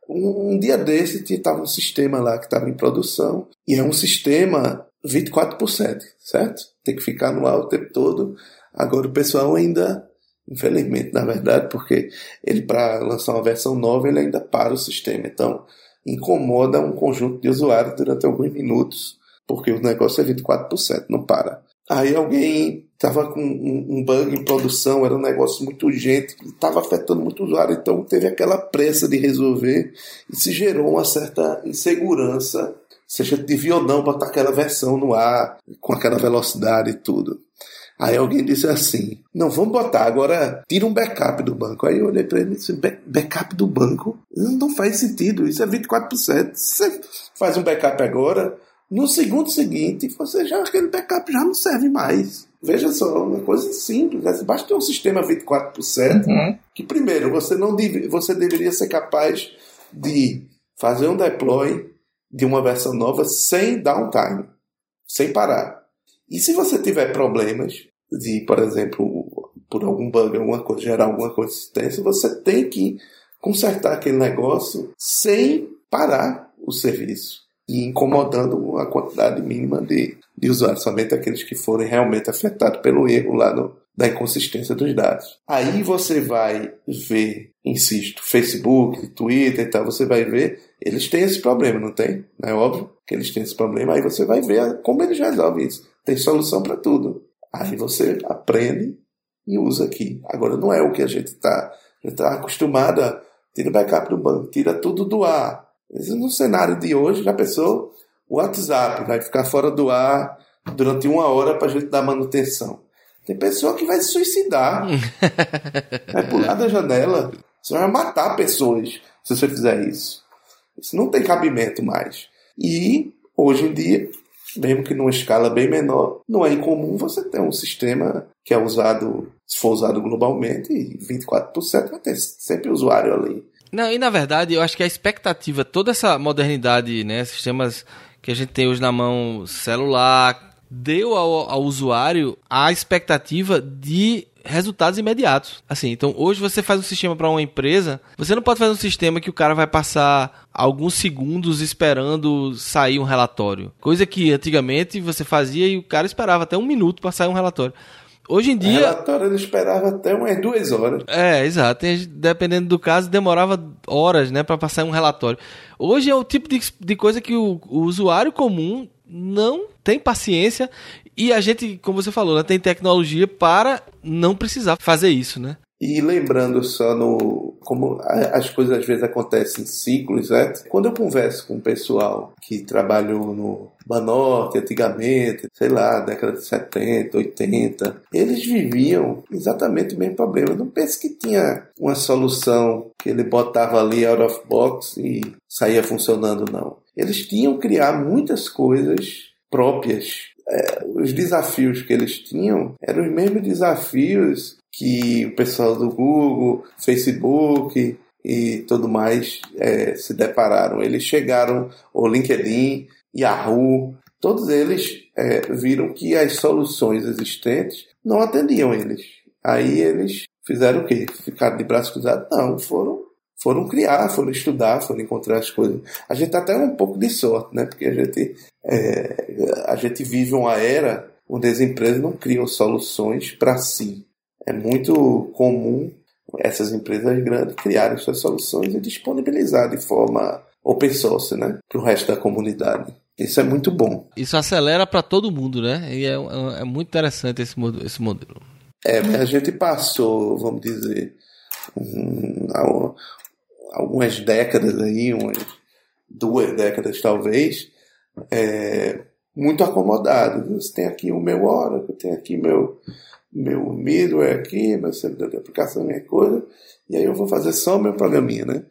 Um, um dia desse estava um sistema lá que estava em produção, e é um sistema 24 por 7, certo? Tem que ficar no ar o tempo todo Agora o pessoal ainda, infelizmente, na verdade, porque ele para lançar uma versão nova ele ainda para o sistema. Então incomoda um conjunto de usuários durante alguns minutos, porque o negócio é 24%, não para. Aí alguém estava com um, bug em produção, era um negócio muito urgente, estava afetando muito o usuário, então teve aquela pressa de resolver e se gerou uma certa insegurança se a gente devia ou não botar aquela versão no ar, com aquela velocidade e tudo. Aí alguém disse assim: Não, vamos botar, agora tira um backup do banco. Aí eu olhei para ele e disse: Backup do banco? Não faz sentido, isso é 24%. Você faz um backup agora, no segundo seguinte, você já aquele backup já não serve mais. Veja só, uma coisa simples. Né? Basta ter um sistema 24%, uhum. que primeiro você não deve, você deveria ser capaz de fazer um deploy de uma versão nova sem downtime, sem parar. E se você tiver problemas, de, por exemplo, por algum bug, alguma coisa, gerar alguma consistência, você tem que consertar aquele negócio sem parar o serviço e incomodando a quantidade mínima de, de usuários, somente aqueles que forem realmente afetados pelo erro lá no, da inconsistência dos dados. Aí você vai ver, insisto, Facebook, Twitter e tal, você vai ver, eles têm esse problema, não tem? Não é óbvio que eles têm esse problema, aí você vai ver como eles resolvem isso. Tem solução para tudo. Aí você aprende e usa aqui. Agora não é o que a gente está tá acostumado a tira backup do banco, tira tudo do ar. No cenário de hoje, já pensou? O WhatsApp vai ficar fora do ar durante uma hora para a gente dar manutenção. Tem pessoa que vai se suicidar. vai pular da janela. Você vai matar pessoas se você fizer isso. Isso não tem cabimento mais. E, hoje em dia, mesmo que numa escala bem menor, não é incomum você ter um sistema que é usado, se for usado globalmente, e 24% vai ter sempre usuário ali. Não, e na verdade, eu acho que a expectativa, toda essa modernidade, né, sistemas que a gente tem hoje na mão, celular, deu ao, ao usuário a expectativa de resultados imediatos. Assim, então hoje você faz um sistema para uma empresa, você não pode fazer um sistema que o cara vai passar alguns segundos esperando sair um relatório. Coisa que antigamente você fazia e o cara esperava até um minuto para sair um relatório. Hoje em dia. O relatório ele esperava até umas duas horas. É, exato. Dependendo do caso, demorava horas né, para passar um relatório. Hoje é o tipo de, de coisa que o, o usuário comum não tem paciência e a gente, como você falou, né, tem tecnologia para não precisar fazer isso, né? E lembrando só no como as coisas às vezes acontecem em ciclos, né? Quando eu converso com o pessoal que trabalhou no Banorte antigamente, sei lá, década de 70, 80, eles viviam exatamente o mesmo problema. Eu não penso que tinha uma solução que ele botava ali out of box e saía funcionando, não. Eles tinham que criar muitas coisas próprias. É, os desafios que eles tinham eram os mesmos desafios que o pessoal do Google, Facebook e tudo mais é, se depararam. Eles chegaram, o LinkedIn, Yahoo, todos eles é, viram que as soluções existentes não atendiam eles. Aí eles fizeram o quê? Ficaram de braços cruzados? Não, foram foram criar, foram estudar, foram encontrar as coisas. A gente até um pouco de sorte, né? Porque a gente, é, a gente vive uma era onde as empresas não criam soluções para si. É muito comum essas empresas grandes criarem suas soluções e disponibilizar de forma open source, né? Para o resto da comunidade. Isso é muito bom. Isso acelera para todo mundo, né? E é, é, muito interessante esse, esse modelo. É, a gente passou, vamos dizer, um, algumas décadas aí, umas duas décadas talvez, é, muito acomodado. Você tem aqui o meu Oracle, tem aqui meu meu middleware aqui, meu servidor de aplicação, minha coisa, e aí eu vou fazer só o meu programinha, né?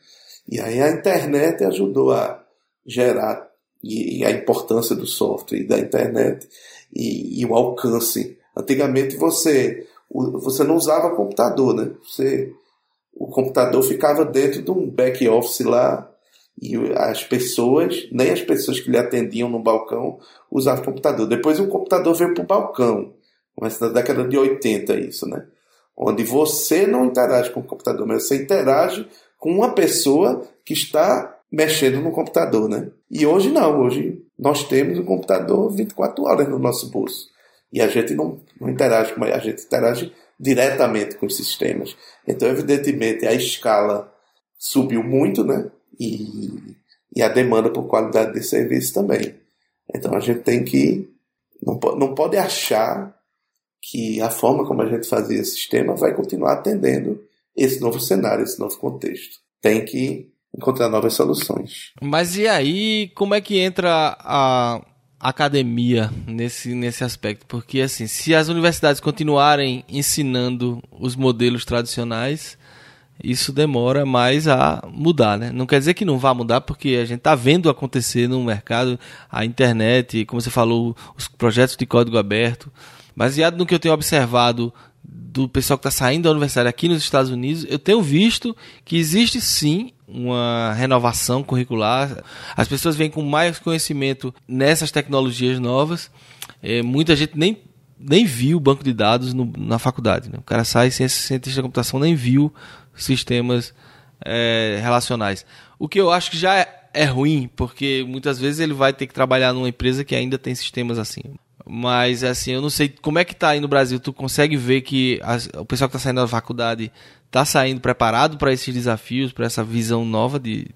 E aí a internet ajudou a gerar e, e a importância do software e da internet e, e, o alcance. Antigamente você você não usava computador, né? Você o computador ficava dentro de um back office lá e as pessoas, nem as pessoas que lhe atendiam no balcão usavam computador. Depois o computador veio para o balcão. Começa na década de 80 isso, né? Onde você não interage com o computador, mas você interage com uma pessoa que está mexendo no computador, né? E hoje não, hoje nós temos um computador 24 horas no nosso bolso. E a gente não, não interage a gente interage diretamente com os sistemas. Então, evidentemente, a escala subiu muito, né? E, e a demanda por qualidade de serviço também. Então, a gente tem que. Não, não pode achar que a forma como a gente fazia esse sistema vai continuar atendendo esse novo cenário, esse novo contexto. Tem que encontrar novas soluções. Mas e aí, como é que entra a academia nesse, nesse aspecto? Porque assim, se as universidades continuarem ensinando os modelos tradicionais, isso demora mais a mudar, né? Não quer dizer que não vá mudar, porque a gente está vendo acontecer no mercado, a internet, como você falou, os projetos de código aberto, Baseado no que eu tenho observado do pessoal que está saindo da universidade aqui nos Estados Unidos, eu tenho visto que existe sim uma renovação curricular. As pessoas vêm com mais conhecimento nessas tecnologias novas. É, muita gente nem, nem viu banco de dados no, na faculdade. Né? O cara sai cientista da computação, nem viu sistemas é, relacionais. O que eu acho que já é, é ruim, porque muitas vezes ele vai ter que trabalhar numa empresa que ainda tem sistemas assim. Mas assim, eu não sei como é que tá aí no Brasil. Tu consegue ver que o pessoal que está saindo da faculdade está saindo preparado para esses desafios, para essa visão nova de,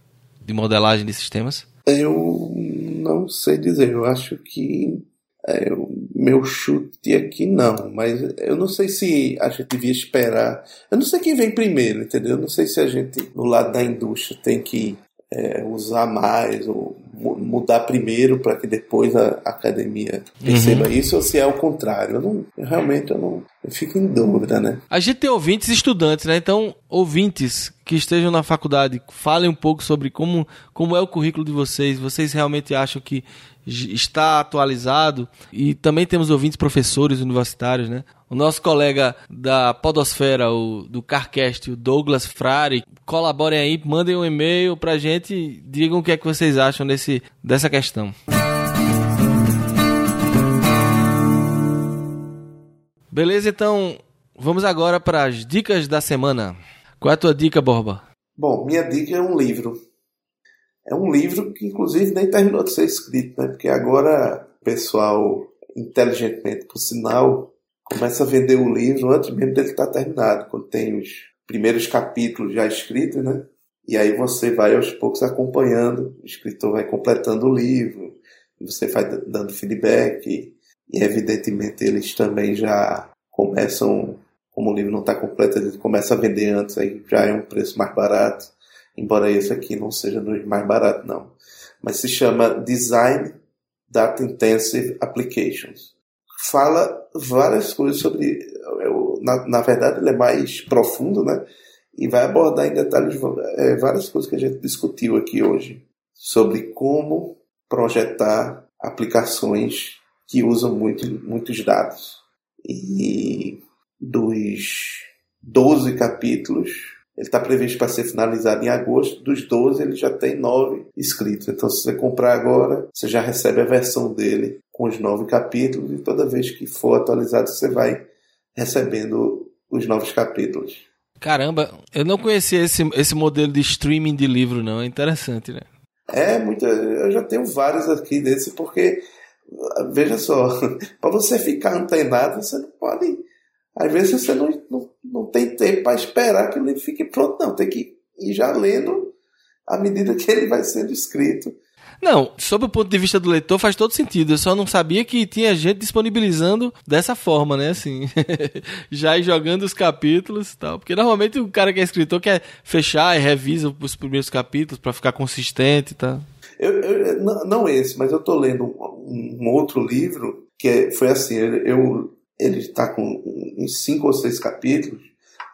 de modelagem de sistemas? Eu não sei dizer. Eu acho que é, o meu chute aqui não, mas eu não sei se a gente devia esperar. Eu não sei quem vem primeiro, entendeu? Eu não sei se a gente, no lado da indústria, tem que é, usar mais ou mudar primeiro para que depois a academia perceba uhum. isso ou se é o contrário. Eu não, eu realmente eu não eu fico em dúvida, né? A gente tem ouvintes estudantes, né? Então, ouvintes que estejam na faculdade, falem um pouco sobre como, como é o currículo de vocês. Vocês realmente acham que está atualizado? E também temos ouvintes professores universitários, né? O nosso colega da Podosfera, o, do Carcast, o Douglas Frari, colaborem aí, mandem um e-mail pra gente, digam o que é que vocês acham desse, dessa questão. Beleza, então vamos agora para as dicas da semana. Qual é a tua dica, Borba? Bom, minha dica é um livro. É um livro que, inclusive, nem terminou de ser escrito, né? Porque agora o pessoal, inteligentemente, por sinal, começa a vender o livro antes mesmo dele estar terminado, quando tem os primeiros capítulos já escritos, né? E aí você vai aos poucos acompanhando, o escritor vai completando o livro, você vai dando feedback, e evidentemente eles também já começam como o livro não está completo, ele começa a vender antes, aí já é um preço mais barato, embora esse aqui não seja mais barato, não. Mas se chama Design Data Intensive Applications. Fala várias coisas sobre. Na, na verdade, ele é mais profundo, né? E vai abordar em detalhes é, várias coisas que a gente discutiu aqui hoje sobre como projetar aplicações que usam muito, muitos dados. E dos 12 capítulos, ele está previsto para ser finalizado em agosto. Dos 12, ele já tem 9 escritos. Então, se você comprar agora, você já recebe a versão dele com os 9 capítulos. E toda vez que for atualizado, você vai recebendo os novos capítulos. Caramba, eu não conhecia esse, esse modelo de streaming de livro, não. É interessante, né? É, muita, eu já tenho vários aqui desse, porque, veja só, para você ficar antenado, você não pode. Às vezes você não tem tempo para esperar que o livro fique pronto, não. Tem que ir já lendo à medida que ele vai sendo escrito. Não, sob o ponto de vista do leitor faz todo sentido. Eu só não sabia que tinha gente disponibilizando dessa forma, né? Assim, já ir jogando os capítulos e tal. Porque normalmente o cara que é escritor quer fechar e revisa os primeiros capítulos para ficar consistente e tal. Eu, eu, não esse, mas eu tô lendo um, um outro livro que é, foi assim, eu, ele está com uns cinco ou seis capítulos.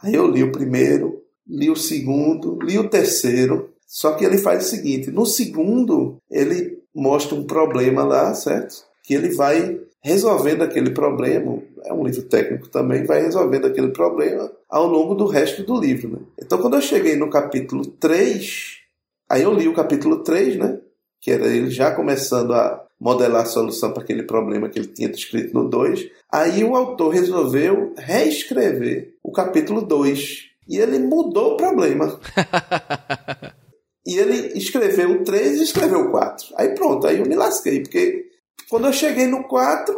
Aí eu li o primeiro, li o segundo, li o terceiro, só que ele faz o seguinte: no segundo, ele mostra um problema lá, certo? Que ele vai resolvendo aquele problema. É um livro técnico também, vai resolvendo aquele problema ao longo do resto do livro. Né? Então, quando eu cheguei no capítulo 3, aí eu li o capítulo 3, né? Que era ele já começando a modelar a solução para aquele problema que ele tinha descrito no 2. Aí o autor resolveu reescrever o capítulo 2. E ele mudou o problema. E ele escreveu o 3 e escreveu o 4. Aí pronto, aí eu me lasquei, porque quando eu cheguei no 4,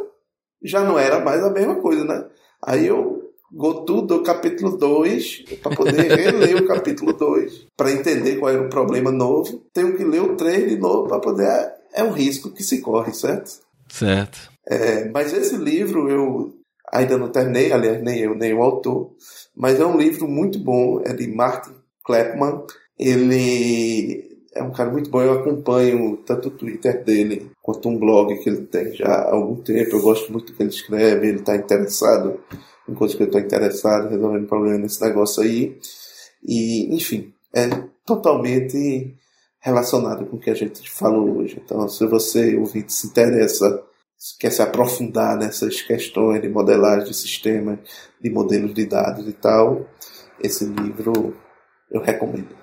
já não era mais a mesma coisa, né? Aí eu go tudo o capítulo 2 para poder reler o capítulo 2, para entender qual era o problema novo. Tenho que ler o 3 de novo para poder. É, é um risco que se corre, certo? Certo. É, mas esse livro eu ainda não terminei, aliás, nem eu, nem o autor, mas é um livro muito bom, é de Martin Kleppmann, ele é um cara muito bom, eu acompanho tanto o Twitter dele quanto um blog que ele tem já há algum tempo. Eu gosto muito do que ele escreve, ele está interessado em coisas que eu estou interessado, resolvendo problema nesse negócio aí. E, enfim, é totalmente relacionado com o que a gente falou hoje. Então, se você, ouvinte, se interessa, quer se aprofundar nessas questões de modelagem de sistemas, de modelos de dados e tal, esse livro eu recomendo.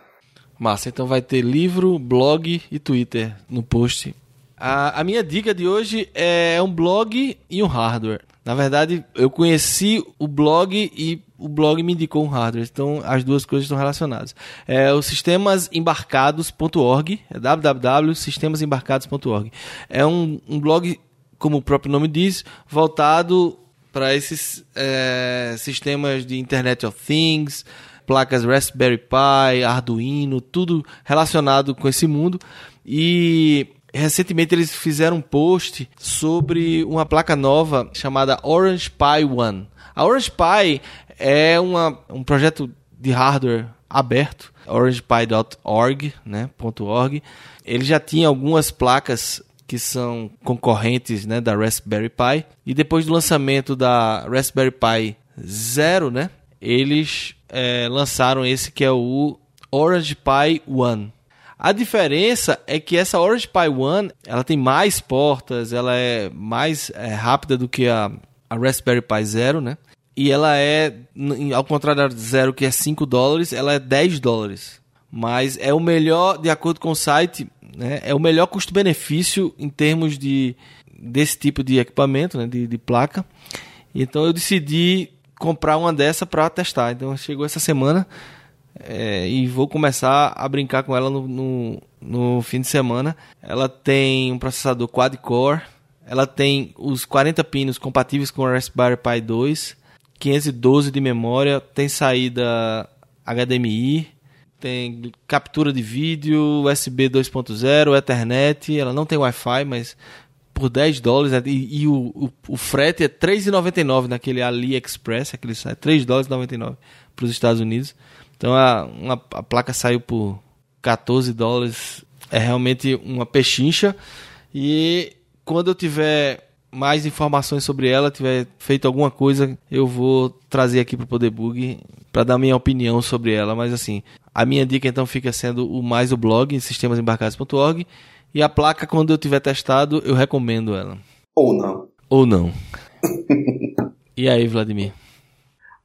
Massa, então vai ter livro, blog e Twitter no post. A, a minha dica de hoje é um blog e um hardware. Na verdade, eu conheci o blog e o blog me indicou um hardware. Então, as duas coisas estão relacionadas. É o sistemasembarcados.org, é www.sistemasembarcados.org. É um, um blog, como o próprio nome diz, voltado para esses é, sistemas de Internet of Things, placas Raspberry Pi, Arduino, tudo relacionado com esse mundo. E recentemente eles fizeram um post sobre uma placa nova chamada Orange Pi One. A Orange Pi é uma, um projeto de hardware aberto, orangepie.org, né, .org. Ele já tinha algumas placas que são concorrentes né, da Raspberry Pi. E depois do lançamento da Raspberry Pi Zero, né, eles é, lançaram esse que é o Orange Pi One. A diferença é que essa Orange Pi One ela tem mais portas, ela é mais é, rápida do que a, a Raspberry Pi Zero, né? E ela é, ao contrário da Zero, que é 5 dólares, ela é 10 dólares. Mas é o melhor, de acordo com o site, né? é o melhor custo-benefício em termos de, desse tipo de equipamento, né? de, de placa. Então eu decidi comprar uma dessa para testar. Então chegou essa semana é, e vou começar a brincar com ela no, no, no, fim de semana. Ela tem um processador quad-core, ela tem os 40 pinos compatíveis com o Raspberry Pi 2, 512 de memória, tem saída HDMI, tem captura de vídeo, USB 2.0, Ethernet, ela não tem Wi-Fi, mas por 10 dólares né? e, e o, o, o, frete é 3,99 naquele AliExpress, aquele site, 3 dólares 99 para os Estados Unidos. Então a, uma, a placa saiu por 14 dólares, é realmente uma pechincha. E quando eu tiver mais informações sobre ela, tiver feito alguma coisa, eu vou trazer aqui para o Poderbug para dar minha opinião sobre ela. Mas assim, a minha dica então fica sendo o mais o blog, sistemasembarcados.org. E a placa, quando eu tiver testado, eu recomendo ela. Ou não. Ou não. e aí, Vladimir?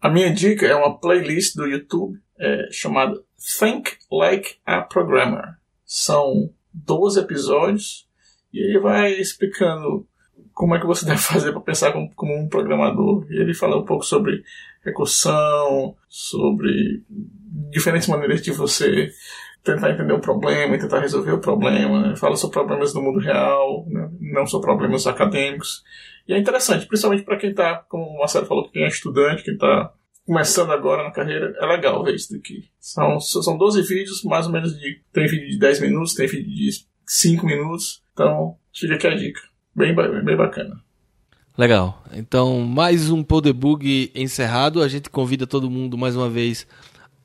A minha dica é uma playlist do YouTube é, chamada Think Like a Programmer. São 12 episódios e ele vai explicando como é que você deve fazer para pensar como, como, um programador. E ele fala um pouco sobre recursão, sobre diferentes maneiras de você tentar entender o problema e tentar resolver o problema. Né? Fala sobre problemas do mundo real, né? não só problemas acadêmicos. E é interessante, principalmente para quem está, como o Marcelo falou, quem é estudante, quem está começando agora na carreira, é legal ver isso daqui. São, são 12 vídeos, mais ou menos de. Tem vídeo de 10 minutos, tem vídeo de 5 minutos. Então, fica aqui a dica. Bem, bem bacana. Legal. Então, mais um Podebug encerrado. A gente convida todo mundo mais uma vez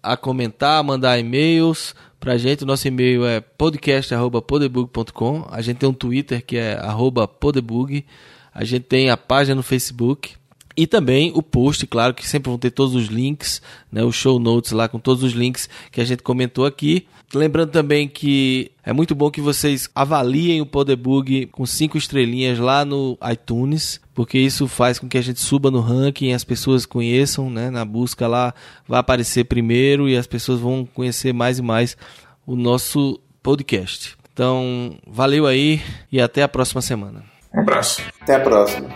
a comentar, mandar e-mails pra gente. O nosso e-mail é podcast@podebug.com. A gente tem um Twitter que é @podebug. A gente tem a página no Facebook e também o post, claro, que sempre vão ter todos os links, né, os show notes lá com todos os links que a gente comentou aqui. Lembrando também que é muito bom que vocês avaliem o Podebug com cinco estrelinhas lá no iTunes, porque isso faz com que a gente suba no ranking, as pessoas conheçam, né, na busca lá vai aparecer primeiro e as pessoas vão conhecer mais e mais o nosso podcast. Então, valeu aí e até a próxima semana. Um abraço. Até a próxima.